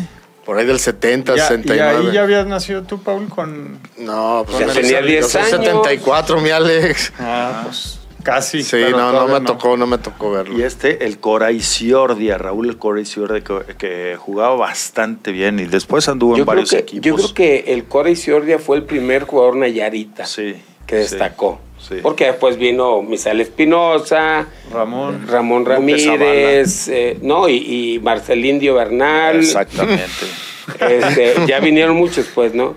Por ahí del 70, 69. ¿Y ahí ya habías nacido tú, Paul, con...? No, pues ya tenía 10 años. 74, mi Alex. Ah, pues casi. Sí, no, no me tocó, no me tocó verlo. Y este, el Cora Isiordia, Raúl el Cora Isiordia, que, jugaba bastante bien y después anduvo en varios equipos. Yo creo que el Cora Isiordia fue el primer jugador Nayarita que destacó. Porque después vino Misael Espinosa, Ramón, Ramón Ramírez, eh, no, y, Marcel Indio Bernal. Exactamente. Este, ya vinieron muchos, pues, ¿no?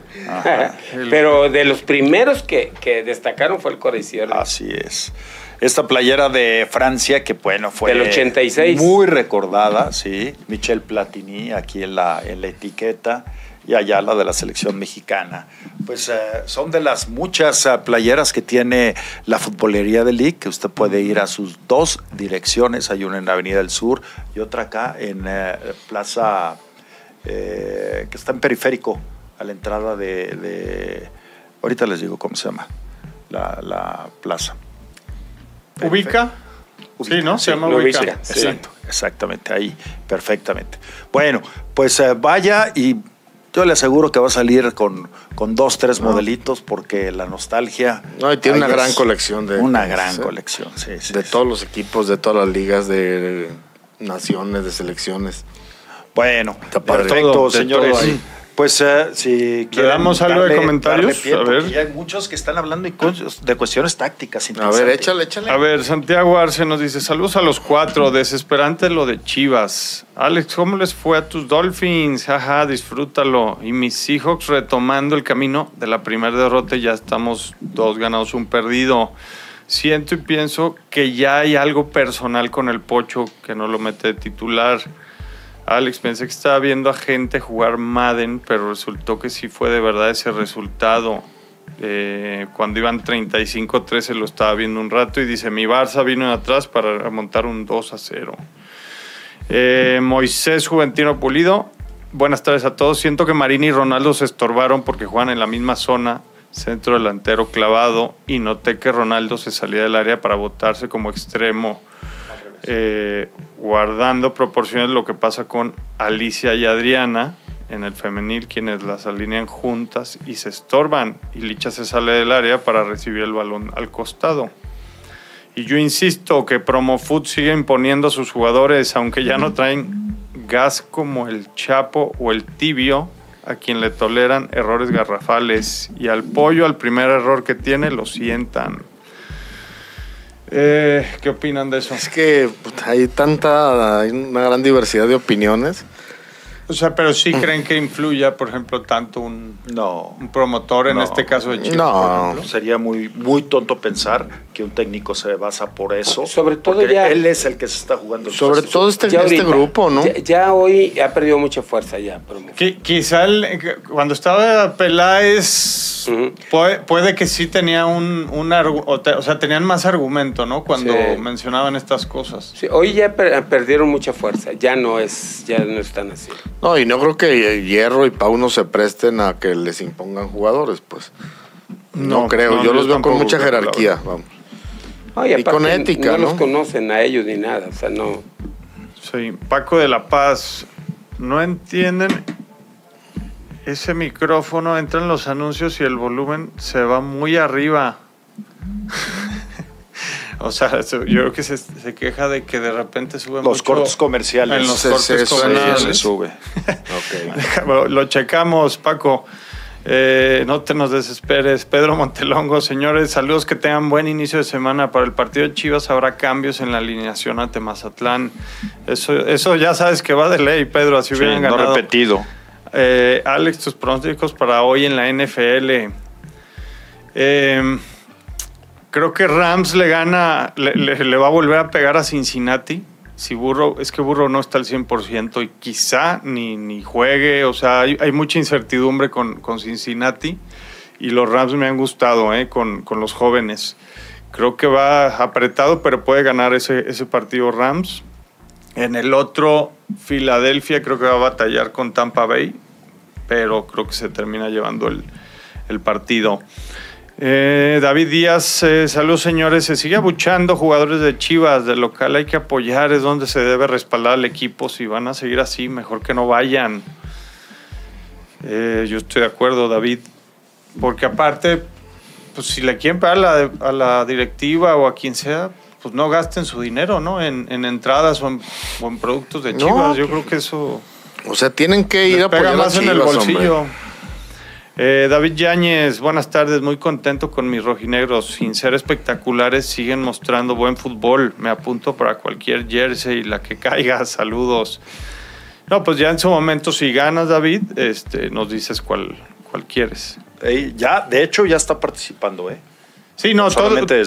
Pero de los primeros que, destacaron fue el Coricior. Así es. Esta playera de Francia, que bueno, fue. Del 86. Muy recordada, sí. Michel Platini, aquí en la, en la etiqueta y allá la de la selección mexicana. Pues eh, son de las muchas eh, playeras que tiene la futbolería de League, que usted puede ir a sus dos direcciones, hay una en la Avenida del Sur y otra acá en eh, Plaza, que está en periférico, a la entrada de, ahorita les digo cómo se llama, la, plaza. ¿Ubica? Sí, ¿no? Se llama Ubica. Exacto, exactamente, ahí, perfectamente. Bueno, pues vaya y yo le aseguro que va a salir con, con dos, tres modelitos porque la nostalgia. No, y tiene una gran colección de. Una gran colección, sí, De todos los equipos, de todas las ligas, de naciones, de selecciones. Bueno, perfecto, señores. Pues uh, si ¿Le damos algo de comentarios? a ver. hay muchos que están hablando de cuestiones tácticas. A ver, échale, échale. A ver, Santiago Arce nos dice, saludos a los cuatro, desesperante lo de Chivas. Alex, ¿cómo les fue a tus Dolphins? Ajá, disfrútalo. Y mis Seahawks retomando el camino de la primera derrota, ya estamos dos ganados, un perdido. Siento y pienso que ya hay algo personal con el Pocho que no lo mete de titular. Alex, pensé que estaba viendo a gente jugar Madden, pero resultó que sí fue de verdad ese resultado. Eh, cuando iban 35-13 lo estaba viendo un rato y dice, mi Barça vino atrás para remontar un 2 a 0. Eh, Moisés Juventino Pulido, buenas tardes a todos. Siento que Marini y Ronaldo se estorbaron porque juegan en la misma zona, centro delantero clavado, y noté que Ronaldo se salía del área para botarse como extremo eh, guardando proporciones lo que pasa con Alicia y Adriana en el femenil, quienes las alinean juntas y se estorban y Licha se sale del área para recibir el balón al costado. Y yo insisto que Promofoot sigue imponiendo a sus jugadores, aunque ya no traen gas como el Chapo o el Tibio, a quien le toleran errores garrafales y al pollo al primer error que tiene lo sientan. Eh, ¿Qué opinan de eso? Es que hay tanta, hay una gran diversidad de opiniones. O sea, pero sí creen que influya, por ejemplo, tanto un, no, un promotor, en este caso de Chile. No, sería muy, muy tonto pensar que un técnico se basa por eso. Sobre todo ya. Él es el que se está jugando. Sobre todo este, este grupo, ¿no? Ya, hoy ha perdido mucha fuerza ya. quizá cuando estaba Peláez, puede, que sí tenía un, un o sea, tenían más argumento, ¿no? Cuando mencionaban estas cosas. Sí, hoy ya perdieron mucha fuerza. Ya no es, ya no están así. No, y no creo que Hierro y Pau no se presten a que les impongan jugadores, pues. No, creo, yo los veo con mucha jerarquía, vamos. y con ética, no, los conocen a ellos ni nada, o sea, no. Sí, Paco de la Paz, no entienden ese micrófono, entran los anuncios y el volumen se va muy arriba. O sea, yo creo que se, queja de que de repente sube los cortes comerciales. En los cortes comerciales. Se sube. Lo checamos, Paco. Eh, no te nos desesperes. Pedro Montelongo, señores, saludos que tengan buen inicio de semana. Para el partido de Chivas habrá cambios en la alineación ante Mazatlán. Eso, eso ya sabes que va de ley, Pedro, así hubieran ganado. repetido. Eh, Alex, tus pronósticos para hoy en la NFL. Eh, creo que Rams le gana, le, va a volver a pegar a Cincinnati. Si Burro, es que Burro no está al 100% y quizá ni, ni juegue, o sea, hay, mucha incertidumbre con, con, Cincinnati y los Rams me han gustado eh, con, con, los jóvenes. Creo que va apretado, pero puede ganar ese, ese partido Rams. En el otro, Filadelfia creo que va a batallar con Tampa Bay, pero creo que se termina llevando el, el partido. Eh, David Díaz, eh, saludos señores. Se sigue abuchando jugadores de Chivas, del local hay que apoyar, es donde se debe respaldar al equipo. Si van a seguir así, mejor que no vayan. Eh, yo estoy de acuerdo, David. Porque aparte, pues si le quieren pagar a la, directiva o a quien sea, pues no gasten su dinero, ¿no? En, entradas o en, productos de Chivas. yo creo que eso. O sea, tienen que ir a apoyar más en el bolsillo. Eh, David Yáñez, buenas tardes, muy contento con mis rojinegros. Sin ser espectaculares, siguen mostrando buen fútbol. Me apunto para cualquier jersey, la que caiga. Saludos. No, pues ya en su momento, si ganas, David, este, nos dices cuál, cuál quieres. ya, de hecho, ya está participando, ¿eh? Sí, no,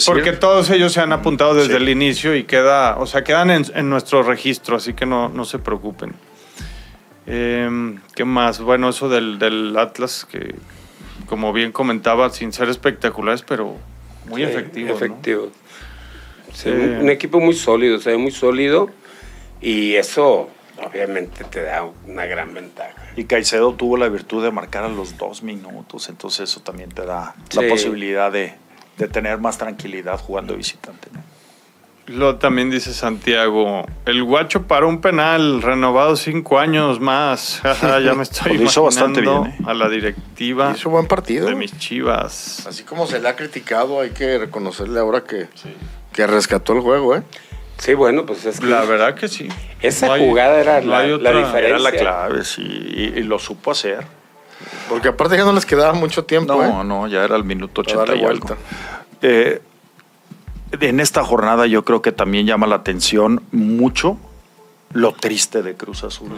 porque todos ellos se han apuntado desde el inicio y queda, o sea, quedan en, en nuestro registro, así que no, no se preocupen. Eh, ¿Qué más? Bueno, eso del, Atlas, que como bien comentaba, sin ser espectaculares, pero muy efectivo. Efectivo. un, equipo muy sólido, se ve muy sólido y eso obviamente te da una gran ventaja. Y Caicedo tuvo la virtud de marcar a los dos minutos, entonces eso también te da la posibilidad de, de, tener más tranquilidad jugando visitante. ¿no? Lo también dice Santiago, el guacho para un penal, renovado cinco años más. ya me estoy lo hizo bastante bien, ¿eh? a la directiva. Hizo buen partido. De mis chivas. Así como se le ha criticado, hay que reconocerle ahora que, que rescató el juego, ¿eh? Sí, bueno, pues es que La verdad que sí. Esa jugada era la, diferencia. Era la clave, sí, y, lo supo hacer. Porque aparte ya no les quedaba mucho tiempo, No, ¿eh? no, ya era el minuto 80 y algo. Eh, en esta jornada yo creo que también llama la atención mucho lo triste de Cruz Azul.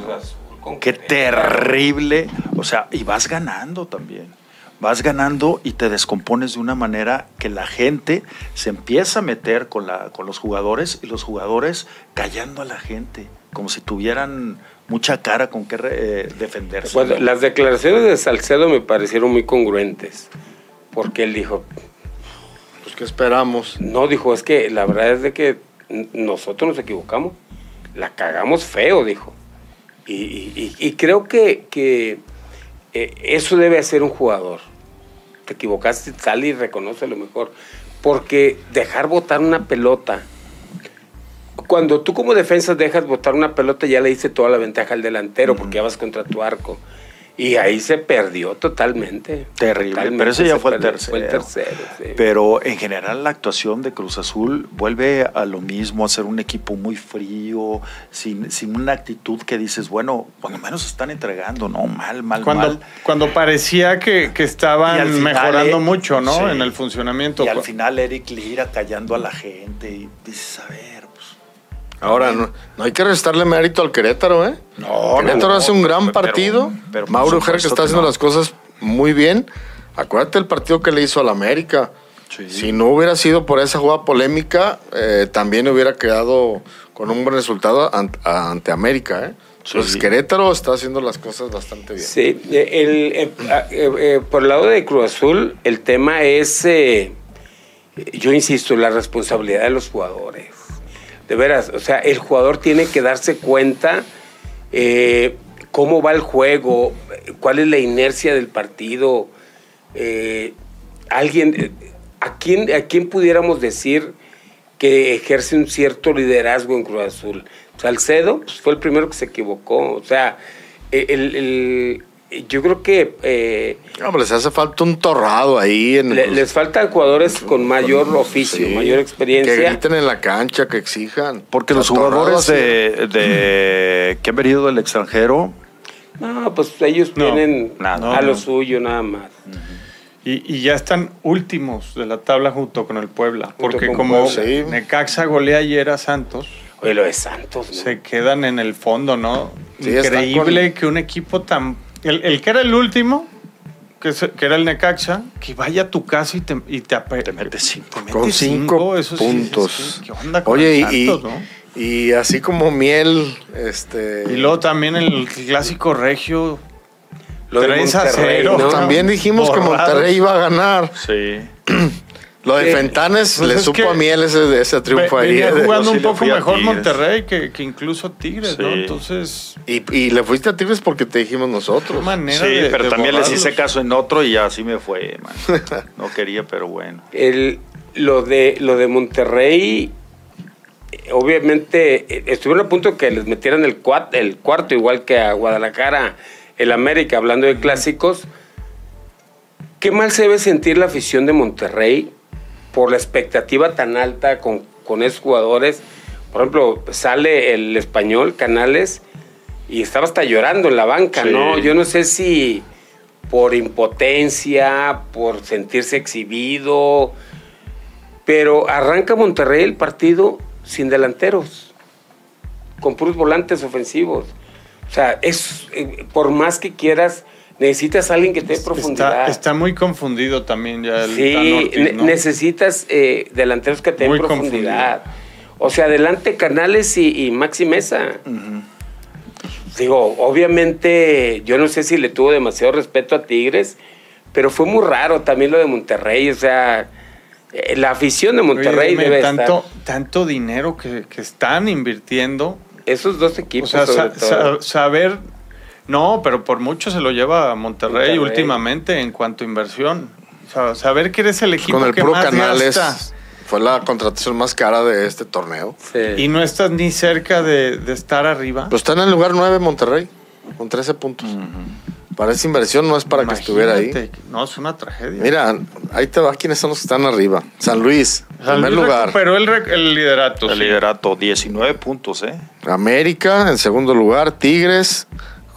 Qué terrible. O sea, y vas ganando también. Vas ganando y te descompones de una manera que la gente se empieza a meter con, la, con los jugadores y los jugadores callando a la gente, como si tuvieran mucha cara con qué eh, defenderse. las declaraciones de Salcedo me parecieron muy congruentes, porque él dijo, ¿Qué esperamos? No, dijo, es que la verdad es de que nosotros nos equivocamos. La cagamos feo, dijo. Y, creo que, que eh, eso debe hacer un jugador. Te equivocaste, sale y reconoce lo mejor. Porque dejar botar una pelota, cuando tú como defensa dejas botar una pelota, ya le dice toda la ventaja al delantero, porque ya vas contra tu arco. Y ahí se perdió totalmente. Terrible. pero ese ya fue el tercero. Pero en general la actuación de Cruz Azul vuelve a lo mismo, a ser un equipo muy frío, sin, sin una actitud que dices, bueno, cuando menos están entregando, ¿no? Mal, mal, cuando, mal. Cuando parecía que, que estaban mejorando mucho, ¿no? En el funcionamiento. Y al final Eric Lira callando a la gente y dices, a ver Ahora, no, hay que restarle mérito al Querétaro, ¿eh? No, Querétaro hace un gran partido. Mauro Ujer que está haciendo las cosas muy bien. Acuérdate el partido que le hizo al América. Si no hubiera sido por esa jugada polémica, eh, también hubiera quedado con un buen resultado ante, América, ¿eh? Entonces, Querétaro está haciendo las cosas bastante bien. Sí, el, eh, por el lado de Cruz Azul, el tema es, yo insisto, la responsabilidad de los jugadores de veras, o sea, el jugador tiene que darse cuenta eh, cómo va el juego, cuál es la inercia del partido. Eh, alguien, ¿a quién, ¿a quién pudiéramos decir que ejerce un cierto liderazgo en Cruz Azul? Salcedo pues, fue el primero que se equivocó. O sea, el yo creo que... Eh, les hace falta un torrado ahí. En les faltan jugadores con mayor oficio, mayor experiencia. Que griten en la cancha, que exijan. Porque los jugadores de, que han venido del extranjero No, pues ellos tienen a lo suyo nada más. Y, ya están últimos de la tabla junto con el Puebla. porque como Necaxa golea ayer a Santos. Oye, lo de Santos. Se quedan en el fondo, ¿no? Increíble que un equipo tan. El, que era el último, que, era el Necaxa, que vaya a tu casa y te, y te, mete cinco. con cinco, puntos. ¿Qué onda con Oye, Santos, y, y así como miel. este Y luego también el clásico regio lo 3 a 0. También dijimos que Monterrey iba a ganar. Sí. Lo de Fentanes pues le supo a miel ese, ese triunfo ahí. Venía jugando un poco mejor Monterrey que, que, incluso Tigres, ¿no? Entonces. Y, y, le fuiste a Tigres porque te dijimos nosotros. Manera sí, pero también les hice caso en otro y así me fue, man. No quería, pero bueno. El, lo, de, lo de Monterrey, obviamente, estuvieron a punto que les metieran el, el cuarto, igual que a Guadalajara el América, hablando de clásicos, qué mal se debe sentir la afición de Monterrey por la expectativa tan alta con, con esos jugadores. Por ejemplo, sale el español, Canales, y estaba hasta llorando en la banca, ¿no? Yo no sé si por impotencia, por sentirse exhibido, pero arranca Monterrey el partido sin delanteros, con puros volantes ofensivos. O sea, es, eh, por más que quieras, necesitas a alguien que te dé profundidad. Está, muy confundido también ya el Sí, necesitas eh, delanteros que te den profundidad. O sea, adelante Canales y, Maxi Mesa. Digo, obviamente, yo no sé si le tuvo demasiado respeto a Tigres, pero fue muy raro también lo de Monterrey. O sea, eh, la afición de Monterrey debe tanto, Tanto dinero que, que están invirtiendo esos dos equipos. O sea, saber. No, pero por mucho se lo lleva a Monterrey, últimamente en cuanto a inversión. saber que eres el equipo Con el que más Canales fue la contratación más cara de este torneo. Y no estás ni cerca de, estar arriba. Pues está en el lugar 9 Monterrey, con 13 puntos. Para esa inversión no es para que estuviera ahí. No, es una tragedia. Mira, ahí te va quiénes son los que están arriba. San Luis, en primer lugar. Pero el, el liderato. El liderato, 19 puntos, ¿eh? América en segundo lugar, Tigres.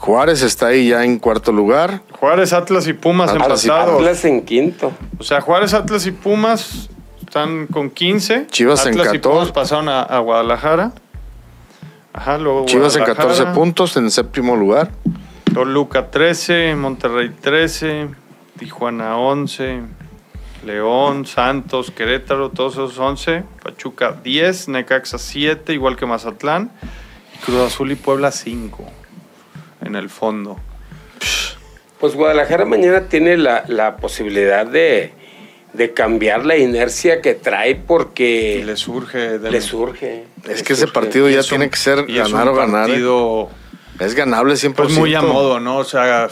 Juárez está ahí ya en cuarto lugar. Juárez, Atlas y Pumas Atlas empatados. Atlas en quinto. O sea, Juárez, Atlas y Pumas están con 15. Chivas en 14. Y Pumas pasaron a, a Guadalajara. Ajá, luego Chivas en 14 puntos en séptimo lugar. Toluca 13, Monterrey 13, Tijuana 11, León, Santos, Querétaro, todos esos 11, Pachuca 10, Necaxa 7, igual que Mazatlán, Cruz Azul y Puebla 5 en el fondo. Pues Guadalajara mañana tiene la, posibilidad de, cambiar la inercia que trae porque... le surge. Le surge. Es que ese partido ya tiene que ser ganar o ganar. ¿eh? Es ganable 100%. Pues muy a modo, ¿no? O sea,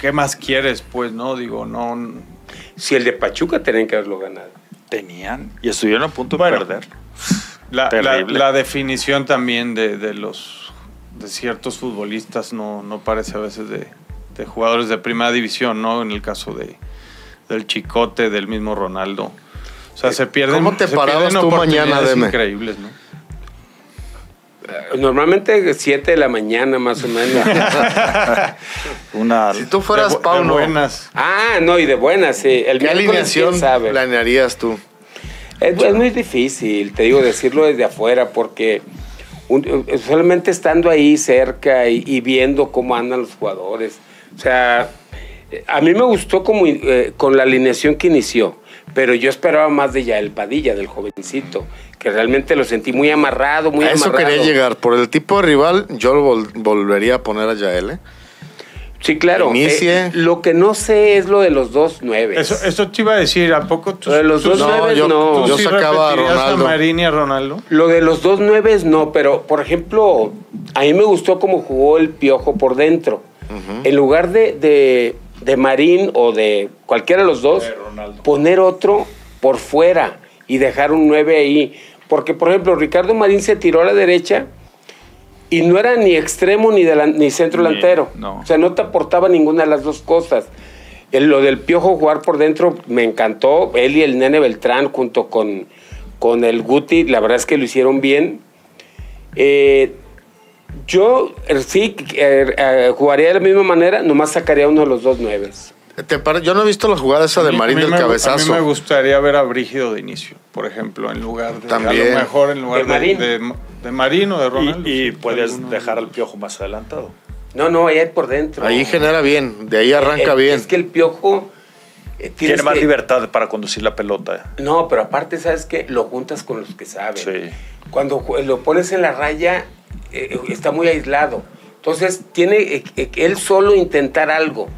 ¿qué más quieres? Pues, ¿no? Digo, no... Si el de Pachuca tenían que haberlo ganado. Tenían. Y estuvieron a punto de perder. La, definición también de, los de ciertos futbolistas no, no parece a veces de, jugadores de primera división, ¿no? En el caso de del Chicote, del mismo Ronaldo. O sea, se pierden. ¿Cómo te parabas tú mañana, Deme? increíbles, ¿no? Normalmente 7 de la mañana más o menos. Una, si tú fueras Paulo. De buenas. Ah, no, y de buenas, sí. El ¿Qué alineación planearías tú? Es, muy difícil, te digo, decirlo desde afuera, porque solamente estando ahí cerca y, viendo cómo andan los jugadores. O sea, a mí me gustó como eh, con la alineación que inició, pero yo esperaba más de Yael Padilla, del jovencito que realmente lo sentí muy amarrado, muy a eso quería llegar. Por el tipo de rival, yo lo volvería a poner a Yael, ¿eh? Sí, claro. Eh, lo que no sé es lo de los dos nueve. Eso, eso te iba a decir, ¿a poco tú? Lo de los dos nueve no. Yo, sacaba a Ronaldo. A a Ronaldo? Lo de los dos nueve no, pero por ejemplo, a mí me gustó cómo jugó el Piojo por dentro. En lugar de, de, Marín o de cualquiera de los dos, poner otro por fuera y dejar un nueve ahí. Porque, por ejemplo, Ricardo Marín se tiró a la derecha y no era ni extremo ni, ni centro delantero. O sea, no te aportaba ninguna de las dos cosas. lo del Piojo jugar por dentro me encantó. Él y el Nene Beltrán junto con, con el Guti, la verdad es que lo hicieron bien. Eh, Yo eh, sí eh, jugaría de la misma manera, nomás sacaría uno de los dos nueves. Yo no he visto la jugada esa de Marín del cabezazo. A mí me gustaría ver a Brígido de inicio, por ejemplo, en lugar de. También. A lo mejor en lugar de, Marín. De, Marín o de Ronaldo. Y, puedes dejar al piojo más adelantado. No, no, ahí por dentro. Ahí genera bien, de ahí arranca bien. Es que el piojo. Eh, Tiene más libertad para conducir la pelota. No, pero aparte, ¿sabes qué? Lo juntas con los que saben. Sí. Cuando lo pones en la raya, eh, está muy aislado. Entonces, tiene él solo intentar algo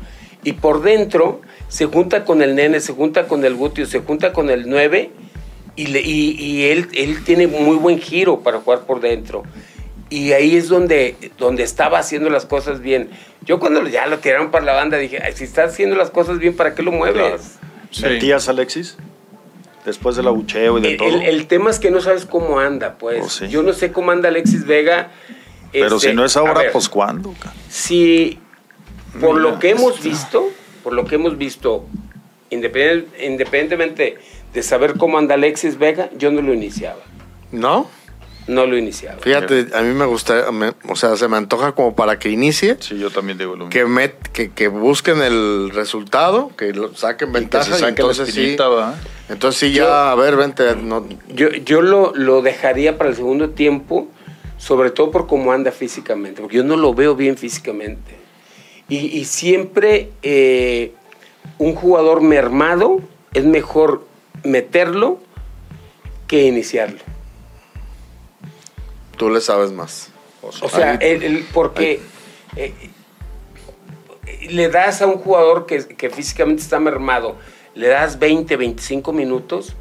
y por dentro se junta con el nene, se junta con el Gutio, se junta con el 9 y, y, él, él tiene muy buen giro para jugar por dentro. Y ahí es donde, donde estaba haciendo las cosas bien. Yo cuando ya lo tiraron para la banda dije, si está haciendo las cosas bien, ¿para qué lo mueves? ¿Sentías Alexis? Después del abucheo y de todo. El, tema es que no sabes cómo anda, pues. Oh, Yo no sé cómo anda Alexis Vega. Pero si este, no es ahora, pues ¿cuándo? Si por lo que hemos visto, por lo que hemos visto, independientemente de saber cómo anda Alexis Vega, yo no lo iniciaba. ¿No? No lo iniciaba. Fíjate, a mí me gusta, o sea, se me antoja como para que inicie. Sí, yo también digo lo mismo. Que, que, busquen el resultado, que lo saquen ventaja. Y, entonces sí, entonces sí, ya, a ver, vente. Yo, yo lo, lo dejaría para el segundo tiempo, sobre todo por cómo anda físicamente, porque yo no lo veo bien físicamente. Y, siempre eh, un jugador mermado es mejor meterlo que iniciarlo. Tú le sabes más. O sea, porque eh, le das a un jugador que, que, físicamente está mermado, le das 20, 25 minutos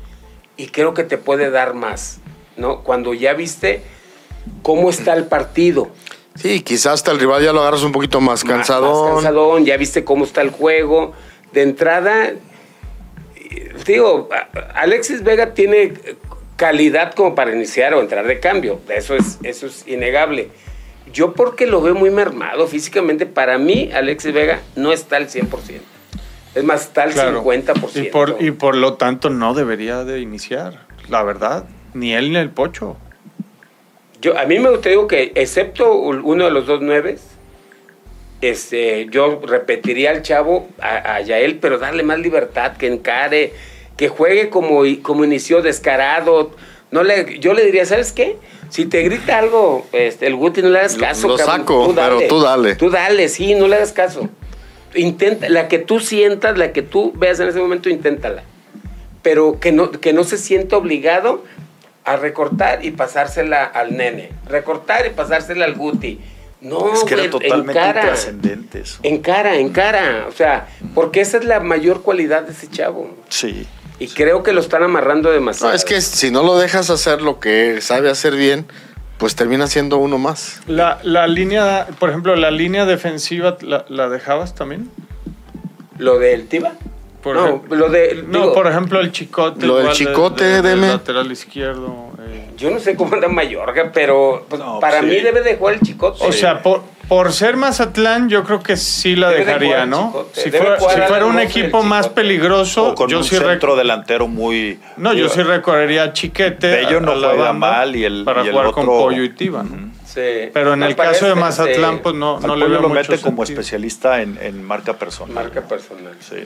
y creo que te puede dar más, ¿no? Cuando ya viste cómo está el partido. Sí, quizás hasta el rival ya lo agarras un poquito más cansadón. Más, cansadón, ya viste cómo está el juego. De entrada, digo, Alexis Vega tiene calidad como para iniciar o entrar de cambio. Eso es, eso es innegable. Yo porque lo veo muy mermado físicamente, para mí Alexis Vega no está al 100%. Es más, está al 50%. Y por, y por lo tanto no debería de iniciar, la verdad. Ni él ni el Pocho. Yo, a mí me gustaría que, excepto uno de los dos nueves, este, yo repetiría al chavo, a, a, Yael, pero darle más libertad, que encare, que juegue como, como inició, descarado. No le, yo le diría, ¿sabes qué? Si te grita algo, este, el Guti, no le hagas caso. Lo, saco, pero tú dale. Tú dale, sí, no le hagas caso. Intenta, la que tú sientas, la que tú veas en ese momento, inténtala. Pero que no, que no se sienta obligado a recortar y pasársela al nene, recortar y pasársela al Guti. No, es que era totalmente trascendente eso. En cara, en cara. O sea, porque esa es la mayor cualidad de ese chavo. Sí. Y creo que lo están amarrando demasiado. No, es que si no lo dejas hacer lo que sabe hacer bien, pues termina siendo uno más. La, la línea, por ejemplo, la línea defensiva, ¿la, la dejabas también? ¿Lo del Tiba? No, lo de, no por ejemplo, el chicote. Lo del chicote, de, lateral izquierdo. Eh. Yo no sé cómo anda Mayorga, pero pues, para mí debe de jugar el chicote. O sea, por, por ser Mazatlán, yo creo que sí la dejaría, ¿no? Si fuera, si fuera, un equipo más peligroso, con yo un sí centro delantero muy. No, yo sí recorrería a Chiquete. Bello no juega mal y el. Para jugar con Pollo y Tiba, Sí. Pero en el caso de Mazatlán, pues no, no le veo lo mete como especialista en, en marca personal. Marca personal. Sí.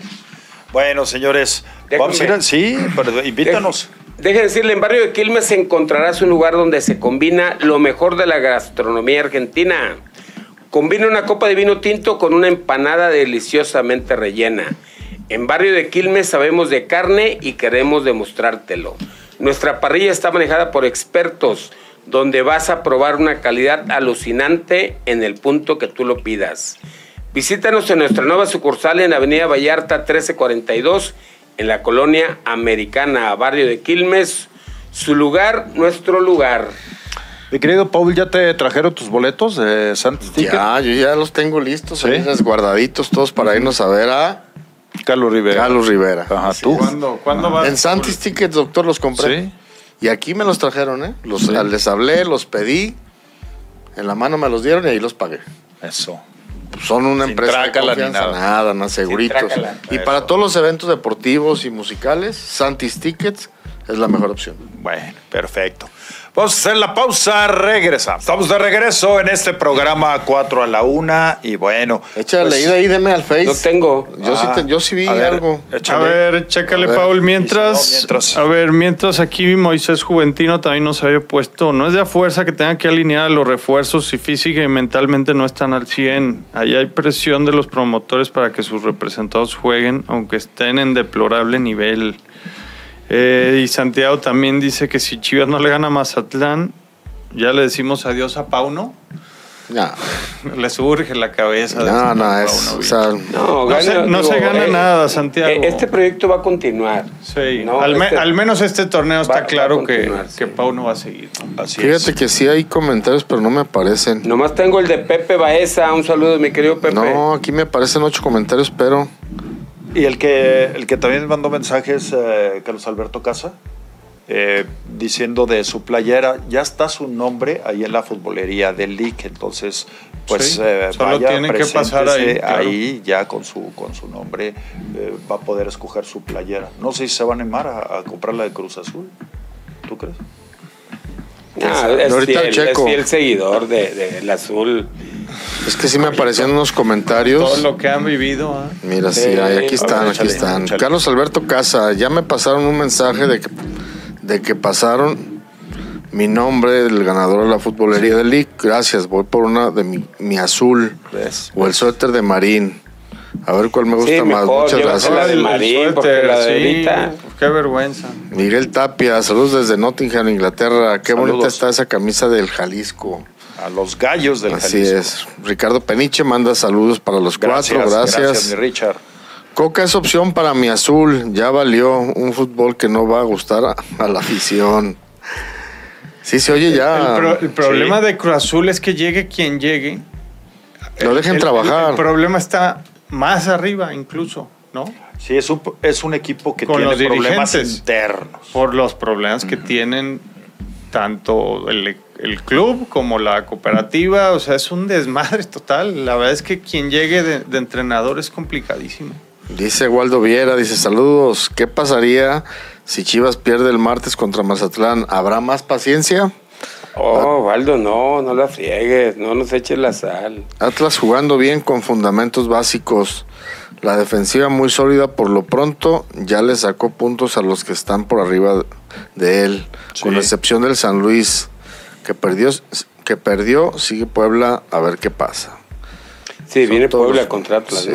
Bueno, señores, vamos a ir, sí, pero invítanos. Deje, decirle, en Barrio de Quilmes encontrarás un lugar donde se combina lo mejor de la gastronomía argentina. Combina una copa de vino tinto con una empanada deliciosamente rellena. En Barrio de Quilmes sabemos de carne y queremos demostrártelo. Nuestra parrilla está manejada por expertos, donde vas a probar una calidad alucinante en el punto que tú lo pidas. Visítanos en nuestra nueva sucursal en Avenida Vallarta 1342, en la colonia americana, barrio de Quilmes. Su lugar, nuestro lugar. Mi querido Paul, ¿ya te trajeron tus boletos de Santos Ticket? Ya, yo ya los tengo listos, ¿Sí? guardaditos todos para irnos a ver a... Carlos Rivera. Carlos Rivera. Ajá, ¿tú? ¿Cuándo, ¿cuándo vas? En Santis Tickets, doctor, los compré. Sí. Y aquí me los trajeron, ¿eh? Los, Les hablé, los pedí, en la mano me los dieron y ahí los pagué. Eso son una empresa de confianza, nada, nada, seguritos. Y para todos los eventos deportivos y musicales, Santis Tickets, es la mejor opción. Bueno, perfecto. Vamos a hacer la pausa, regresa. Estamos de regreso en este programa 4 a la 1 y bueno. Échale pues, ahí, deme al Face. No tengo. Yo, sí, yo sí vi algo. A ver, chécale, Paul. Mientras, a ver, mientras aquí Moisés Juventino también nos había puesto, no es de a fuerza que tenga que alinear los refuerzos si física y mentalmente no están al 100. Ahí hay presión de los promotores para que sus representados jueguen, aunque estén en deplorable nivel. Eh, y Santiago también dice que si Chivas no le gana a Mazatlán, ya le decimos adiós a Pauno. No. Le surge la cabeza. No, no, es, no, se, gana eh, nada, Santiago. Eh, este proyecto va a continuar. Sí, al, este menos este torneo está claro que, que Pauno va a seguir. Fíjate que sí hay comentarios, pero no me aparecen. Nomás tengo el de Pepe Baeza. Un saludo, mi querido Pepe. No, aquí me aparecen ocho comentarios, pero. Y el que, el que también mandó mensajes, eh, Carlos Alberto Casa, eh, diciendo de su playera, ya está su nombre ahí en la futbolería del LIC, entonces pues eh, solo tiene que pasar ahí, ahí ya con su, con su nombre va a poder escoger su playera. No sé si se va a animar a, comprar la de Cruz Azul, ¿tú crees? Ah, es, fiel, seguidor del de, azul. Es que sí me aparecieron unos comentarios. Todo lo que han vivido. ¿ah? Mira, sí, aquí están, aquí están. Carlos Alberto Casa, ya me pasaron un mensaje de que, de que pasaron mi nombre del ganador de la futbolería del League. Gracias, voy por una de mi, azul o el suéter de Marín. A ver cuál me gusta más. Muchas gracias. La de Marín, porque la de Qué vergüenza. Miguel Tapia, saludos desde Nottingham, Inglaterra. Qué bonita está esa camisa del Jalisco. A los gallos del Así es. Ricardo Peniche manda saludos para los cuatro. Gracias. Gracias, mi Richard. Coca es opción para mi azul. Ya valió un fútbol que no va a gustar a, la afición. Sí, se oye ya. El, problema de Cruz Azul es que llegue quien llegue. Lo dejen trabajar. El, problema está más arriba incluso, ¿no? Sí, es un, es un equipo que tiene problemas internos. Por los problemas que tienen tanto el, club como la cooperativa. O sea, es un desmadre total. La verdad es que quien llegue de, entrenador es complicadísimo. Dice Waldo Viera, dice saludos. ¿Qué pasaría si Chivas pierde el martes contra Mazatlán? ¿Habrá más paciencia? Oh, Waldo, no, no la friegues, no nos eches la sal. Atlas jugando bien con fundamentos básicos. La defensiva muy sólida, por lo pronto ya le sacó puntos a los que están por arriba de él, con excepción del San Luis, que perdió, que perdió, sigue Puebla, a ver qué pasa. Sí, viene Puebla contra Atlas. Sí.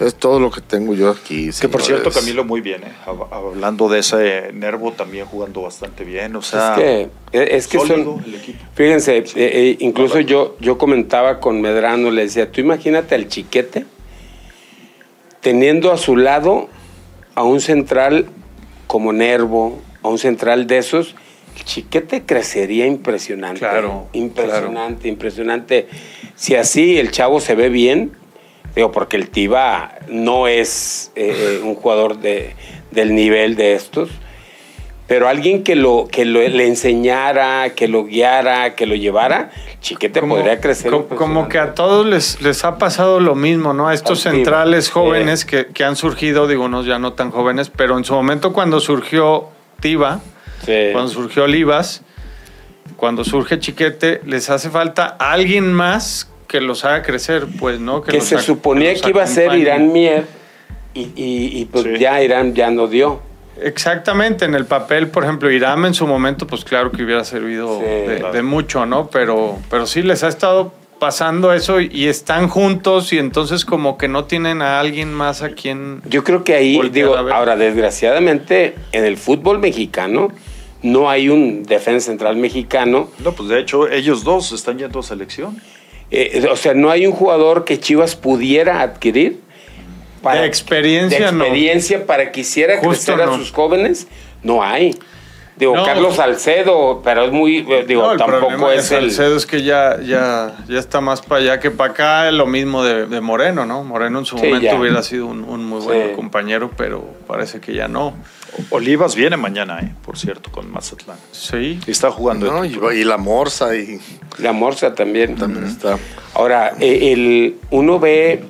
Es todo lo que tengo yo aquí. Que por cierto, Camilo, muy bien, ¿eh? hablando de ese Nervo también jugando bastante bien. O sea, es que, es que son. Fíjense, eh, eh, incluso yo, yo comentaba con Medrano, le decía, tú imagínate al chiquete teniendo a su lado a un central como Nervo, a un central de esos, el chiquete crecería impresionante. Claro. Impresionante, impresionante. Si así el chavo se ve bien, digo, porque el Tiba no es eh, un jugador de, del nivel de estos, pero alguien que lo que le enseñara, que lo guiara, que lo llevara, Chiquete podría crecer. Como, que a todos les, les ha pasado lo mismo, ¿no? A estos centrales jóvenes que, han surgido, digo, unos ya no tan jóvenes, pero en su momento cuando surgió Cuando surgió Olivas, cuando surge Chiquete, les hace falta alguien más que los haga crecer, pues, ¿no? Que, se suponía que, iba a ser Irán Mier y, y, pues ya Irán ya no dio. Exactamente, en el papel, por ejemplo, Irán en su momento, pues claro que hubiera servido de, mucho, ¿no? Pero, pero sí les ha estado pasando eso y están juntos y entonces como que no tienen a alguien más a quien... Yo creo que ahí, digo, ahora desgraciadamente en el fútbol mexicano no hay un defensa central mexicano. No, pues de hecho ellos dos están yendo a selección. Eh, o sea, no hay un jugador que Chivas pudiera adquirir de experiencia, de experiencia para que hiciera crecer a sus jóvenes, no hay. Digo, Carlos Salcedo, pero es muy, eh, digo, tampoco es el... Salcedo es que ya, ya, ya está más para allá que para acá, lo mismo de, Moreno, ¿no? Moreno en su momento hubiera sido un, muy buen compañero, pero parece que ya no. Olivas viene mañana, eh, por cierto, con Mazatlán. Sí. Y está jugando. y, la Morsa y... La Morsa también. También está. Ahora, eh, el, uno ve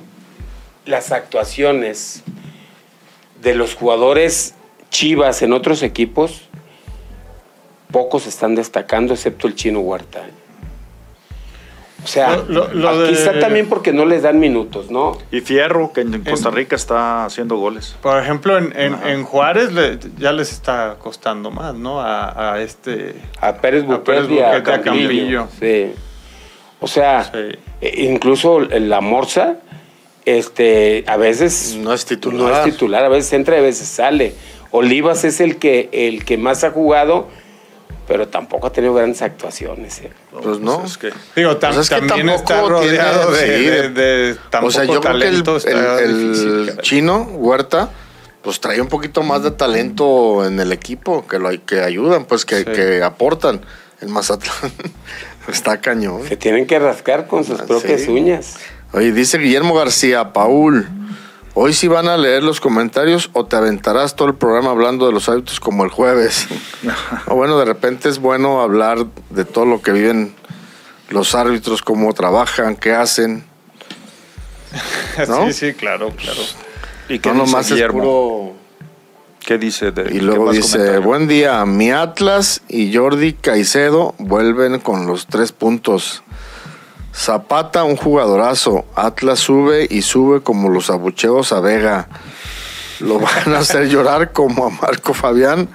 las actuaciones de los jugadores Chivas en otros equipos, pocos están destacando, excepto el chino Huerta. O sea, quizá también porque no les dan minutos, ¿no? Y Fierro, que en Costa Rica está haciendo goles. Por ejemplo, en, Juárez ya les está costando más, ¿no? A, este... A Pérez Buquete y a, Campillo. Sí. O sea, e, incluso la Morsa, este, a veces... No es titular. No es titular, a veces entra y a veces sale. Olivas es el que, el que más ha jugado pero tampoco ha tenido grandes actuaciones. ¿eh? Pues no. Pues es que, digo, pues también está rodeado de, de, O sea, yo creo que el, chino, Huerta, pues trae un poquito más de talento en el equipo, que, lo, que ayudan, pues que, que aportan. El Mazatlán está cañón. Se tienen que rascar con sus ah, propias uñas. Oye, dice Guillermo García, Paul. Hoy sí van a leer los comentarios o te aventarás todo el programa hablando de los hábitos como el jueves. o bueno, de repente es bueno hablar de todo lo que viven los árbitros, cómo trabajan, qué hacen. Sí, sí, claro, claro. ¿Y qué no nomás es puro... ¿Qué dice? De, y luego dice, buen día, mi Atlas y Jordi Caicedo vuelven con los tres puntos. Zapata, un jugadorazo. Atlas sube y sube como los abucheos a Vega. Lo van a hacer llorar como a Marco Fabián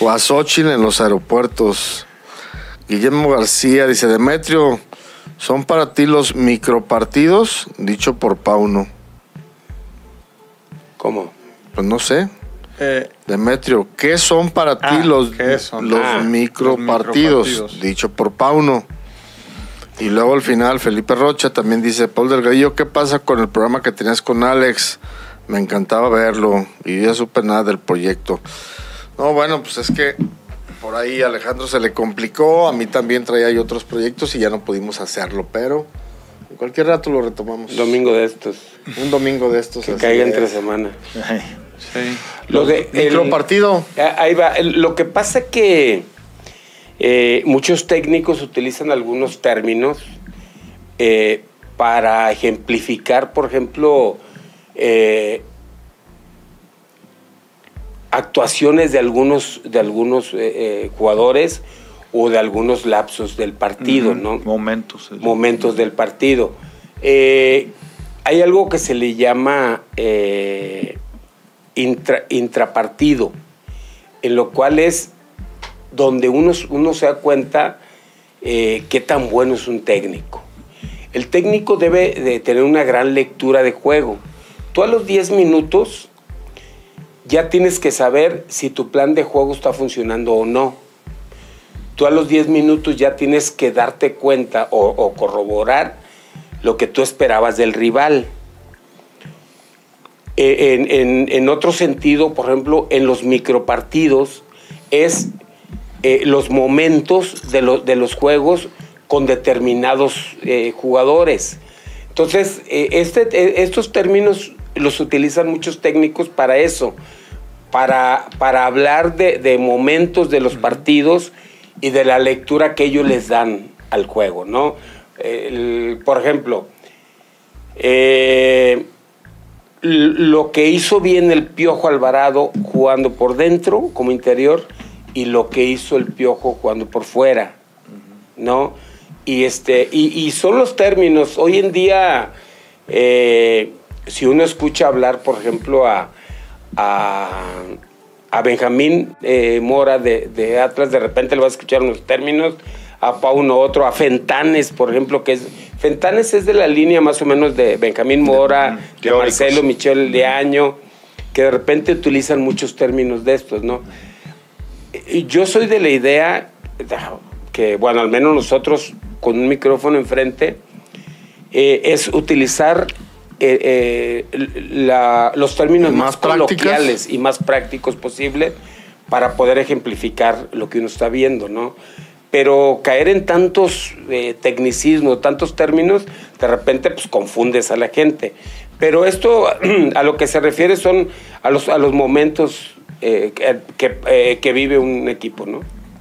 o a Xochitl en los aeropuertos. Guillermo García dice, Demetrio, ¿son para ti los micropartidos? Dicho por Pauno. ¿Cómo? Pues no sé. Eh, Demetrio, ¿qué son para ti ah, los, los, ah, micropartidos? Dicho por Pauno. Y luego al final Felipe Rocha también dice, Paul Delgadillo, ¿qué pasa con el programa que tenías con Alex? Me encantaba verlo y ya supe nada del proyecto. No, bueno, pues es que por ahí Alejandro se le complicó, a mí también traía ahí otros proyectos y ya no pudimos hacerlo, pero en cualquier rato lo retomamos. Domingo de estos. Un domingo de estos. Que caiga entre semana. Sí. Lo de micro partido. Ahí va. Lo que pasa que eh, muchos técnicos utilizan algunos términos eh, para ejemplificar, por ejemplo, eh, actuaciones de algunos, de algunos jugadores o de algunos lapsos del partido, ¿no? Momentos. Momentos del partido. hay algo que se le llama intrapartido, en lo cual es donde uno, uno se da cuenta eh, qué tan bueno es un técnico. El técnico debe de tener una gran lectura de juego. Tú a los 10 minutos ya tienes que saber si tu plan de juego está funcionando o no. Tú a los 10 minutos ya tienes que darte cuenta o, corroborar lo que tú esperabas del rival. E, en, en, otro sentido, por ejemplo, en los micropartidos es eh, los momentos de, de, los juegos con determinados eh, jugadores. Entonces, eh, este, estos términos los utilizan muchos técnicos para eso, para, para hablar de, momentos de los partidos y de la lectura que ellos les dan al juego, ¿no? por ejemplo, lo que hizo bien el Piojo Alvarado jugando por dentro como interior y lo que hizo el Piojo cuando por fuera, ¿no? Y, este, y, son los términos. Hoy en día, eh, si uno escucha hablar, por ejemplo, a, a, Benjamín eh, Mora de, Atlas, de repente le va a escuchar unos términos, a Pauno otro, a Fentanes, por ejemplo, que es... Fentanes es de la línea más o menos de Benjamín Mora, de, de Marcelo Michel Leaño, que de repente utilizan muchos términos de estos, ¿no? Yo soy de la idea que, bueno, al menos nosotros con un micrófono enfrente, eh, es utilizar eh, eh, los términos más, coloquiales y más prácticos posible para poder ejemplificar lo que uno está viendo, ¿no? Pero caer en tantos tecnicismos, tantos términos, de repente pues confundes a la gente. Pero esto a lo que se refiere son a los, a los momentos eh, eh, que, vive un equipo, ¿no?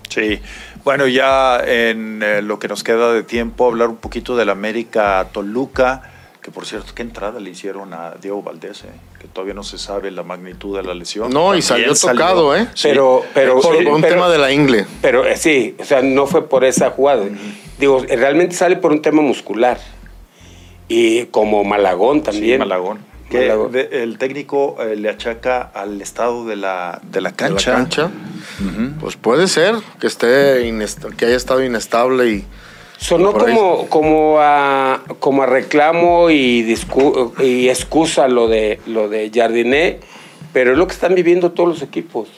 Sí. Bueno, ya en eh, lo que nos queda de tiempo, hablar un poquito del América Toluca, Que por cierto, ¿qué entrada le hicieron a Diego Valdés? Eh? Que todavía no se sabe la magnitud de la lesión. No, y salió tocado, ¿eh? Pero, pero. Por, un tema de la ingle. Pero eh, sí, o sea, no fue por esa jugada. Digo, realmente sale por un tema muscular. Y como Malagón también. Malagón. Que el técnico eh, le achaca al estado de la, de la cancha. la cancha. Pues puede ser que esté que haya estado inestable y Sonó como, como, a, como a reclamo y, y excusa lo de, lo de Jardiné, pero es lo que están viviendo todos los equipos.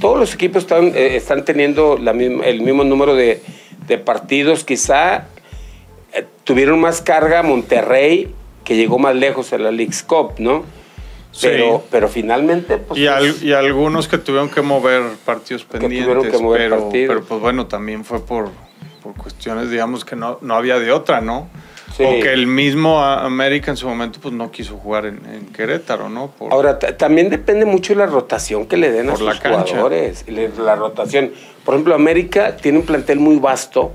Todos los equipos están, eh, están teniendo la misma, el mismo número de, de partidos. Quizá eh, tuvieron más carga Monterrey, que llegó más lejos en la League's Cup, ¿no? Pero, pero finalmente. Pues, y, y, algunos que tuvieron que mover partidos pendientes. Que mover pero, partidos. pero pues bueno, también fue por por cuestiones, digamos, que no, no había de otra, ¿no? O que el mismo América en su momento pues no quiso jugar en, Querétaro, ¿no? Ahora, también depende mucho de la rotación que le den a sus jugadores. La rotación. Por ejemplo, América tiene un plantel muy vasto.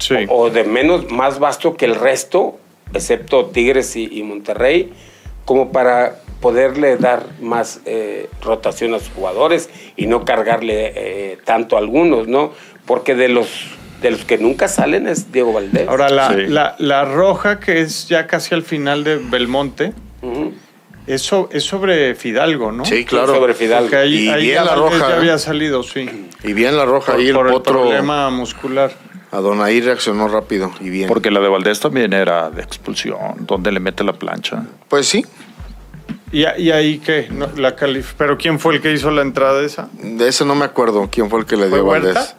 Sí. O, de menos, más vasto que el resto, excepto Tigres y, Monterrey, como para poderle dar más eh, rotación a sus jugadores y no cargarle eh, tanto a algunos, ¿no? Porque de los de los que nunca salen es Diego Valdés. Ahora, la, la, roja, que es ya casi al final de Belmonte, eso es sobre Fidalgo, ¿no? Sí, claro. Sobre Fidalgo. y bien la roja. Ya había salido, sí. Y bien la roja. ahí el, por problema muscular. Donaí reaccionó rápido y bien. Porque la de Valdés también era de expulsión, donde le mete la plancha. Pues sí. ¿Y, ahí qué? la ¿Pero quién fue el que hizo la entrada esa? De eso no me acuerdo. ¿Quién fue el que le dio a Valdés?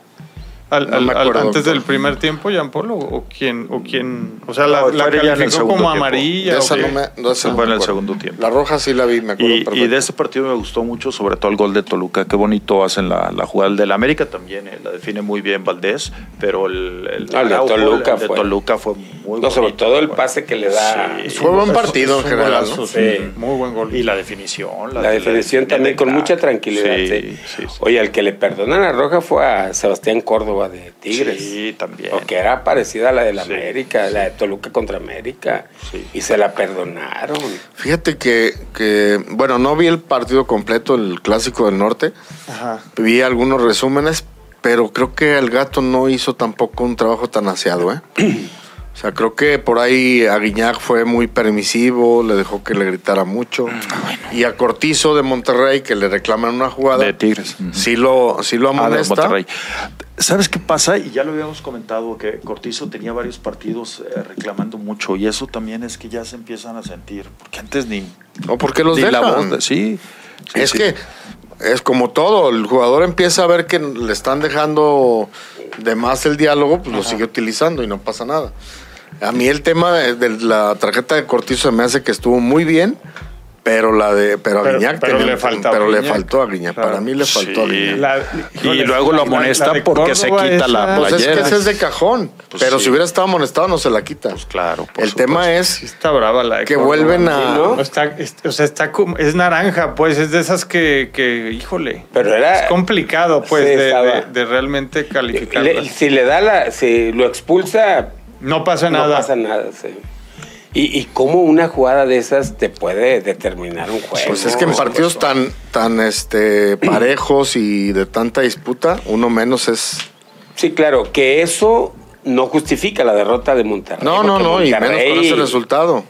Antes del primer tiempo, Jean Paul, o, quién, o quién, o sea, la, la calificó como amarilla. Esa no me, no fue en el segundo tiempo. La roja sí la vi, me acuerdo. Y, de ese partido me gustó mucho, sobre todo el gol de Toluca. Qué bonito hacen la, la jugada del América también, eh, la define muy bien Valdés, pero el, el, ah, de, Toluca fue, Toluca fue muy no, Sobre todo el pase que le da. fue buen partido en general. Sí. Muy buen gol. Y la definición. La, definición también con mucha tranquilidad. Oye, al que le perdonan a Roja fue a Sebastián Córdoba de Tigres. Sí, también. Porque era parecida a la de la América, la de Toluca contra América. Y se la perdonaron. Fíjate que, que, bueno, no vi el partido completo, el Clásico del Norte. Ajá. Vi algunos resúmenes, pero creo que el gato no hizo tampoco un trabajo tan aseado, ¿eh? O sea, creo que por ahí Aguiñac fue muy permisivo, le dejó que le gritara mucho. Ah, y a Cortizo de Monterrey, que le reclaman una jugada. De Tigres. Sí lo, sí lo ah, amonesta. ¿Sabes qué pasa? Y ya lo habíamos comentado, que Cortizo tenía varios partidos eh, reclamando mucho. Y eso también es que ya se empiezan a sentir. Porque antes ni. O porque los dejan. sí, Es que es como todo. El jugador empieza a ver que le están dejando de más el diálogo, pues lo sigue utilizando y no pasa nada. A mí el tema de, la tarjeta de Cortizo me hace que estuvo muy bien, pero la de pero, a Guiñac pero, le, pero le faltó a Guiñac. Para mí le faltó a Guiñac. y luego lo amonesta porque se quita la playera. Pues es que ese es de cajón. Pues pero si hubiera estado amonestado no se la quita. Pues claro. El tema es está brava la que vuelven a... ¿no? Está, o sea, está es naranja, pues es de esas que, que híjole. Pero era... Es complicado, pues, de, de, realmente calificar. Si le da la... Si lo expulsa... No pasa nada. No pasa nada, sí. ¿Y, y cómo una jugada de esas te puede determinar un juego? Pues es que en partidos tan, tan este, parejos y de tanta disputa, uno menos es... Sí, claro, que eso no justifica la derrota de Monterrey. No, no, no, y menos con ese resultado.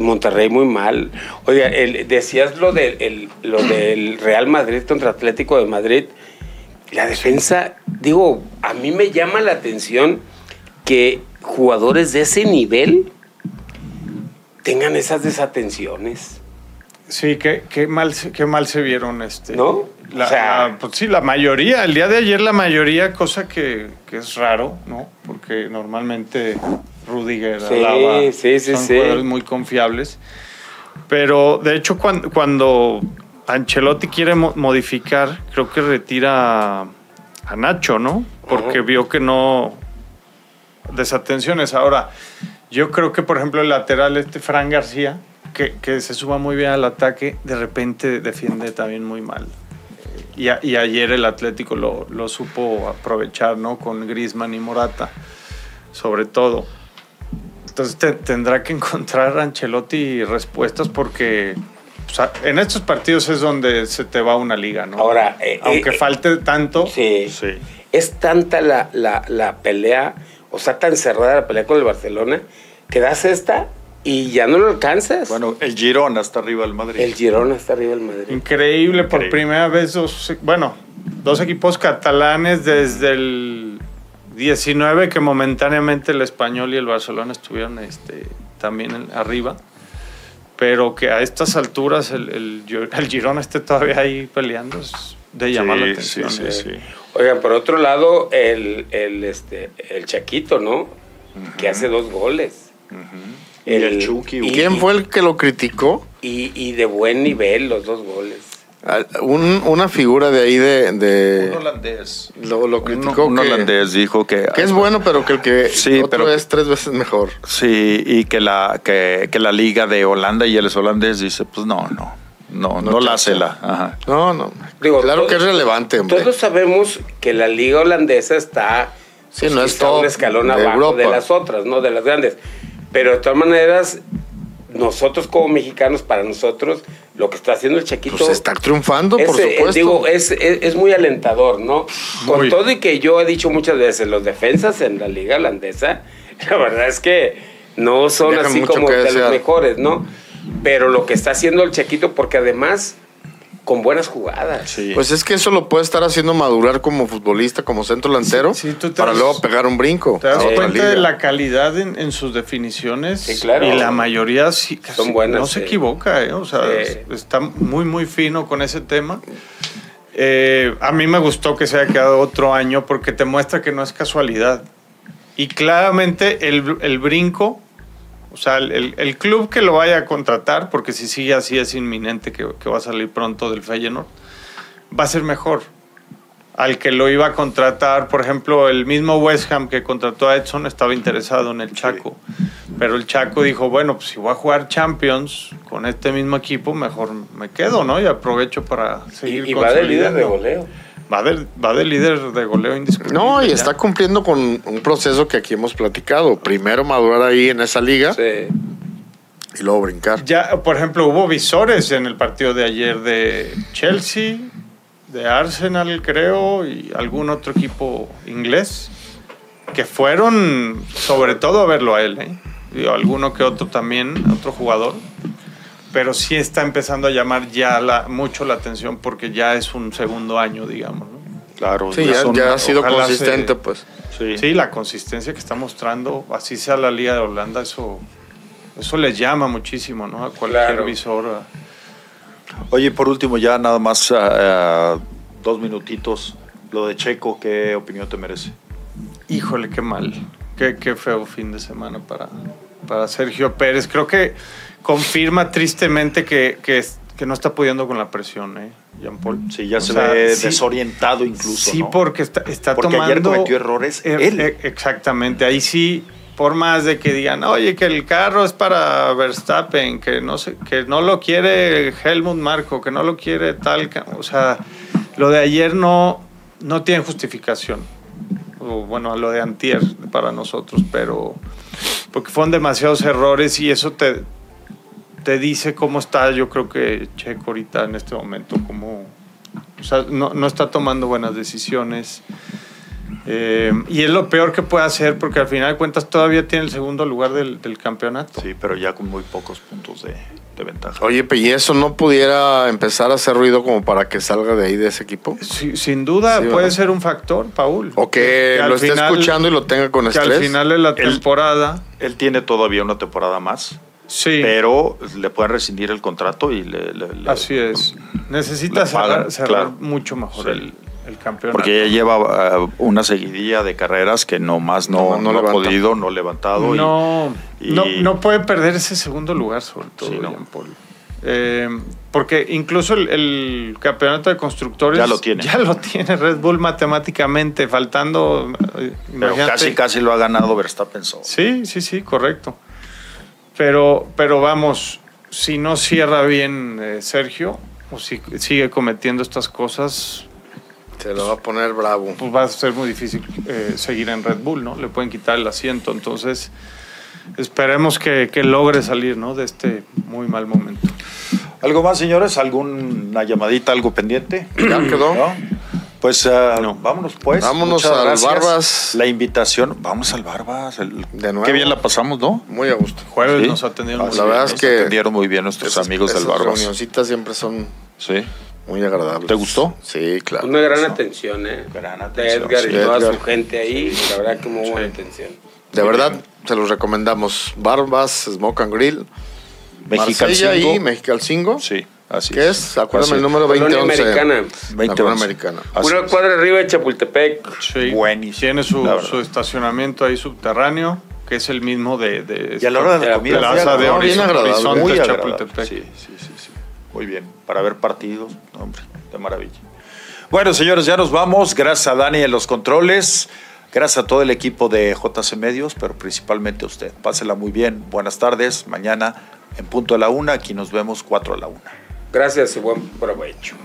Monterrey muy mal. Oiga, decías lo, de, lo del Real Madrid contra Atlético de Madrid. La defensa, digo, a mí me llama la atención que jugadores de ese nivel tengan esas desatenciones. Sí, qué, qué, mal, qué mal se vieron. Este, ¿No? La, o sea, pues sí, la mayoría, el día de ayer la mayoría, cosa que, que es raro, ¿no? Porque normalmente Rudiger, sí, sí, sí, son jugadores muy confiables. Pero de hecho cuando, cuando Ancelotti quiere modificar, creo que retira a Nacho, ¿no? Porque vio que no... Desatenciones. Ahora, yo creo que, por ejemplo, el lateral, este Fran García, que, que se suma muy bien al ataque, de repente defiende también muy mal. Y, y ayer el Atlético lo, lo, supo aprovechar, ¿no? Con Grisman y Morata, sobre todo. Entonces tendrá que encontrar Ancelotti respuestas porque en estos partidos es donde se te va una liga, ¿no? Ahora, eh, aunque eh, falte tanto. Sí, sí. Es tanta la, la, la, pelea, o sea, tan cerrada la pelea con el Barcelona, que das esta y ya no lo alcanzas. Bueno, el Girona está arriba del Madrid. El Girona está arriba del Madrid. Increíble, por primera vez dos, bueno, dos equipos catalanes desde el 19 que momentáneamente el Español y el Barcelona estuvieron este, también arriba. Pero que a estas alturas el, el, Girona esté todavía ahí peleando es de llamar la atención. Sí, sí. Oigan, por otro lado, el, el, este, el Chaquito, ¿no? Que hace dos goles. el, ¿Y ¿Quién fue el que lo criticó? Y, y de buen nivel los dos goles. Ah, un, una figura de ahí de. un holandés. Lo, lo criticó. Un, holandés dijo que. Que es bueno, pero que el que sí, otro pero, es tres veces mejor. Sí, y que la, que, que, la liga de Holanda y él es holandés dice: pues no, no. No, no, la hace la. Ajá. No, no. Digo, claro que es relevante, hombre. Todos sabemos que la liga holandesa está. Sí, no es todo. un escalón abajo de las otras, ¿no? De las grandes. Pero de todas maneras, nosotros como mexicanos, para nosotros, lo que está haciendo el Chaquito... Pues está triunfando, por eh, supuesto. Digo, es, es, muy alentador, ¿no? Con todo y que yo he dicho muchas veces, los defensas en la liga holandesa, la verdad es que no son así como de los mejores, ¿no? Pero lo que está haciendo el Chaquito, porque además con buenas jugadas. Pues es que eso lo puede estar haciendo madurar como futbolista, como centro lancero, para luego pegar un brinco. Te das cuenta de la calidad en, sus definiciones. Sí, claro. Y la mayoría sí, Son buenas, no se equivoca, ¿eh? o sea, está muy, muy fino con ese tema. Eh, a mí me gustó que se haya quedado otro año porque te muestra que no es casualidad. Y claramente el, el brinco o sea, el, club que lo vaya a contratar, porque si sigue así es inminente que, va a salir pronto del Feyenoord, va a ser mejor. Al que lo iba a contratar, por ejemplo, el mismo West Ham que contrató a Edson estaba interesado en el Chaco. Pero el Chaco dijo, bueno, pues si voy a jugar Champions con este mismo equipo, mejor me quedo, ¿no? Y aprovecho para seguir Y, y va de líder de goleo va de, va de líder de goleo indiscutible. No, y está cumpliendo con un proceso que aquí hemos platicado. Primero madurar ahí en esa liga. Sí. Y luego brincar. Ya, por ejemplo, hubo visores en el partido de ayer de Chelsea, de Arsenal, creo, y algún otro equipo inglés, que fueron sobre todo a verlo a él, ¿eh? Y alguno que otro también, otro jugador pero sí está empezando a llamar ya la, mucho la atención porque ya es un segundo año, digamos. ¿no? Claro, sí, ya, ha sido consistente, pues. Sí. la consistencia que está mostrando, así sea la Liga de Holanda, eso, eso les llama muchísimo, ¿no? A cualquier visor. Oye, por último, ya nada más uh, dos minutitos. Lo de Checo, ¿qué opinión te merece? Híjole, qué mal. Qué, qué feo fin de semana para, para Sergio Pérez. Creo que confirma tristemente que, que, que, no está pudiendo con la presión, ¿eh? Jean Paul. Sí, ya se ve desorientado incluso. Sí, porque está, está porque tomando. ayer cometió errores. Er, él. E, exactamente. Ahí sí, por más de que digan, oye, que el carro es para Verstappen, que no, sé, que no lo quiere Helmut Marco, que no lo quiere tal. O sea, lo de ayer no, no tiene justificación. O, bueno, lo de Antier para nosotros, pero. Porque fueron demasiados errores y eso te, te dice cómo está, yo creo que Checo ahorita en este momento, como, o sea, no, no está tomando buenas decisiones. Eh, y es lo peor que puede hacer porque al final de cuentas todavía tiene el segundo lugar del, del campeonato. Sí, pero ya con muy pocos puntos de, de, ventaja. Oye, ¿y eso no pudiera empezar a hacer ruido como para que salga de ahí de ese equipo? sin duda puede ser un factor, Paul. O que, lo esté escuchando y lo tenga con estrés. Que al final de la temporada... él tiene todavía una temporada más Sí. Pero le pueden rescindir el contrato y le. Así es. Necesita cerrar, mucho mejor el, campeonato. Porque ya lleva uh, una seguidilla de carreras que nomás no, no, ha podido, no levantado. No, no, no puede perder ese segundo lugar, sobre todo, eh, porque incluso el, campeonato de constructores ya lo tiene. Ya lo tiene Red Bull matemáticamente, faltando. Eh, Pero casi, casi lo ha ganado Verstappen solo. Sí, sí, sí, correcto. Pero, pero vamos, si no cierra bien eh, Sergio, o si sigue cometiendo estas cosas. Se lo va a poner bravo. Pues va a ser muy difícil eh, seguir en Red Bull, ¿no? Le pueden quitar el asiento. Entonces, esperemos que, logre salir ¿no? de este muy mal momento. ¿Algo más, señores? ¿Alguna llamadita, algo pendiente? Ya quedó. Pues uh, vámonos pues. Vámonos al Barbas. La invitación, vamos al Barbas. de nuevo. Qué bien la pasamos, ¿no? Muy a gusto. Jueves nos atendieron muy La verdad es que atendieron muy bien nuestros amigos del Barbas. Las reunioncitas siempre son sí. muy agradables. ¿Te gustó? Sí, claro. Una gran atención, ¿eh? Gran atención. De Edgar y toda su gente ahí. La verdad que muy buena atención. De verdad, se los recomendamos. Barbas, Smoke and Grill. Marsella y Mexicalcingo. Sí. Así ¿Qué es? Acuérdame el número 2011. Americana. 20 Americana. Una cuadra arriba de Chapultepec. Sí. Buenísimo. Tiene su, su, estacionamiento ahí subterráneo, que es el mismo de... de y a la hora de la comida. Plaza de Horizonte, muy Chapultepec. Sí, sí, sí, sí. Muy bien. Para ver partidos, hombre, de maravilla. Bueno, señores, ya nos vamos. Gracias a Dani en los controles. Gracias a todo el equipo de JC Medios, pero principalmente a usted. Pásela muy bien. Buenas tardes. Mañana en punto a la una. Aquí nos vemos cuatro a la una. Gracias y buen provecho.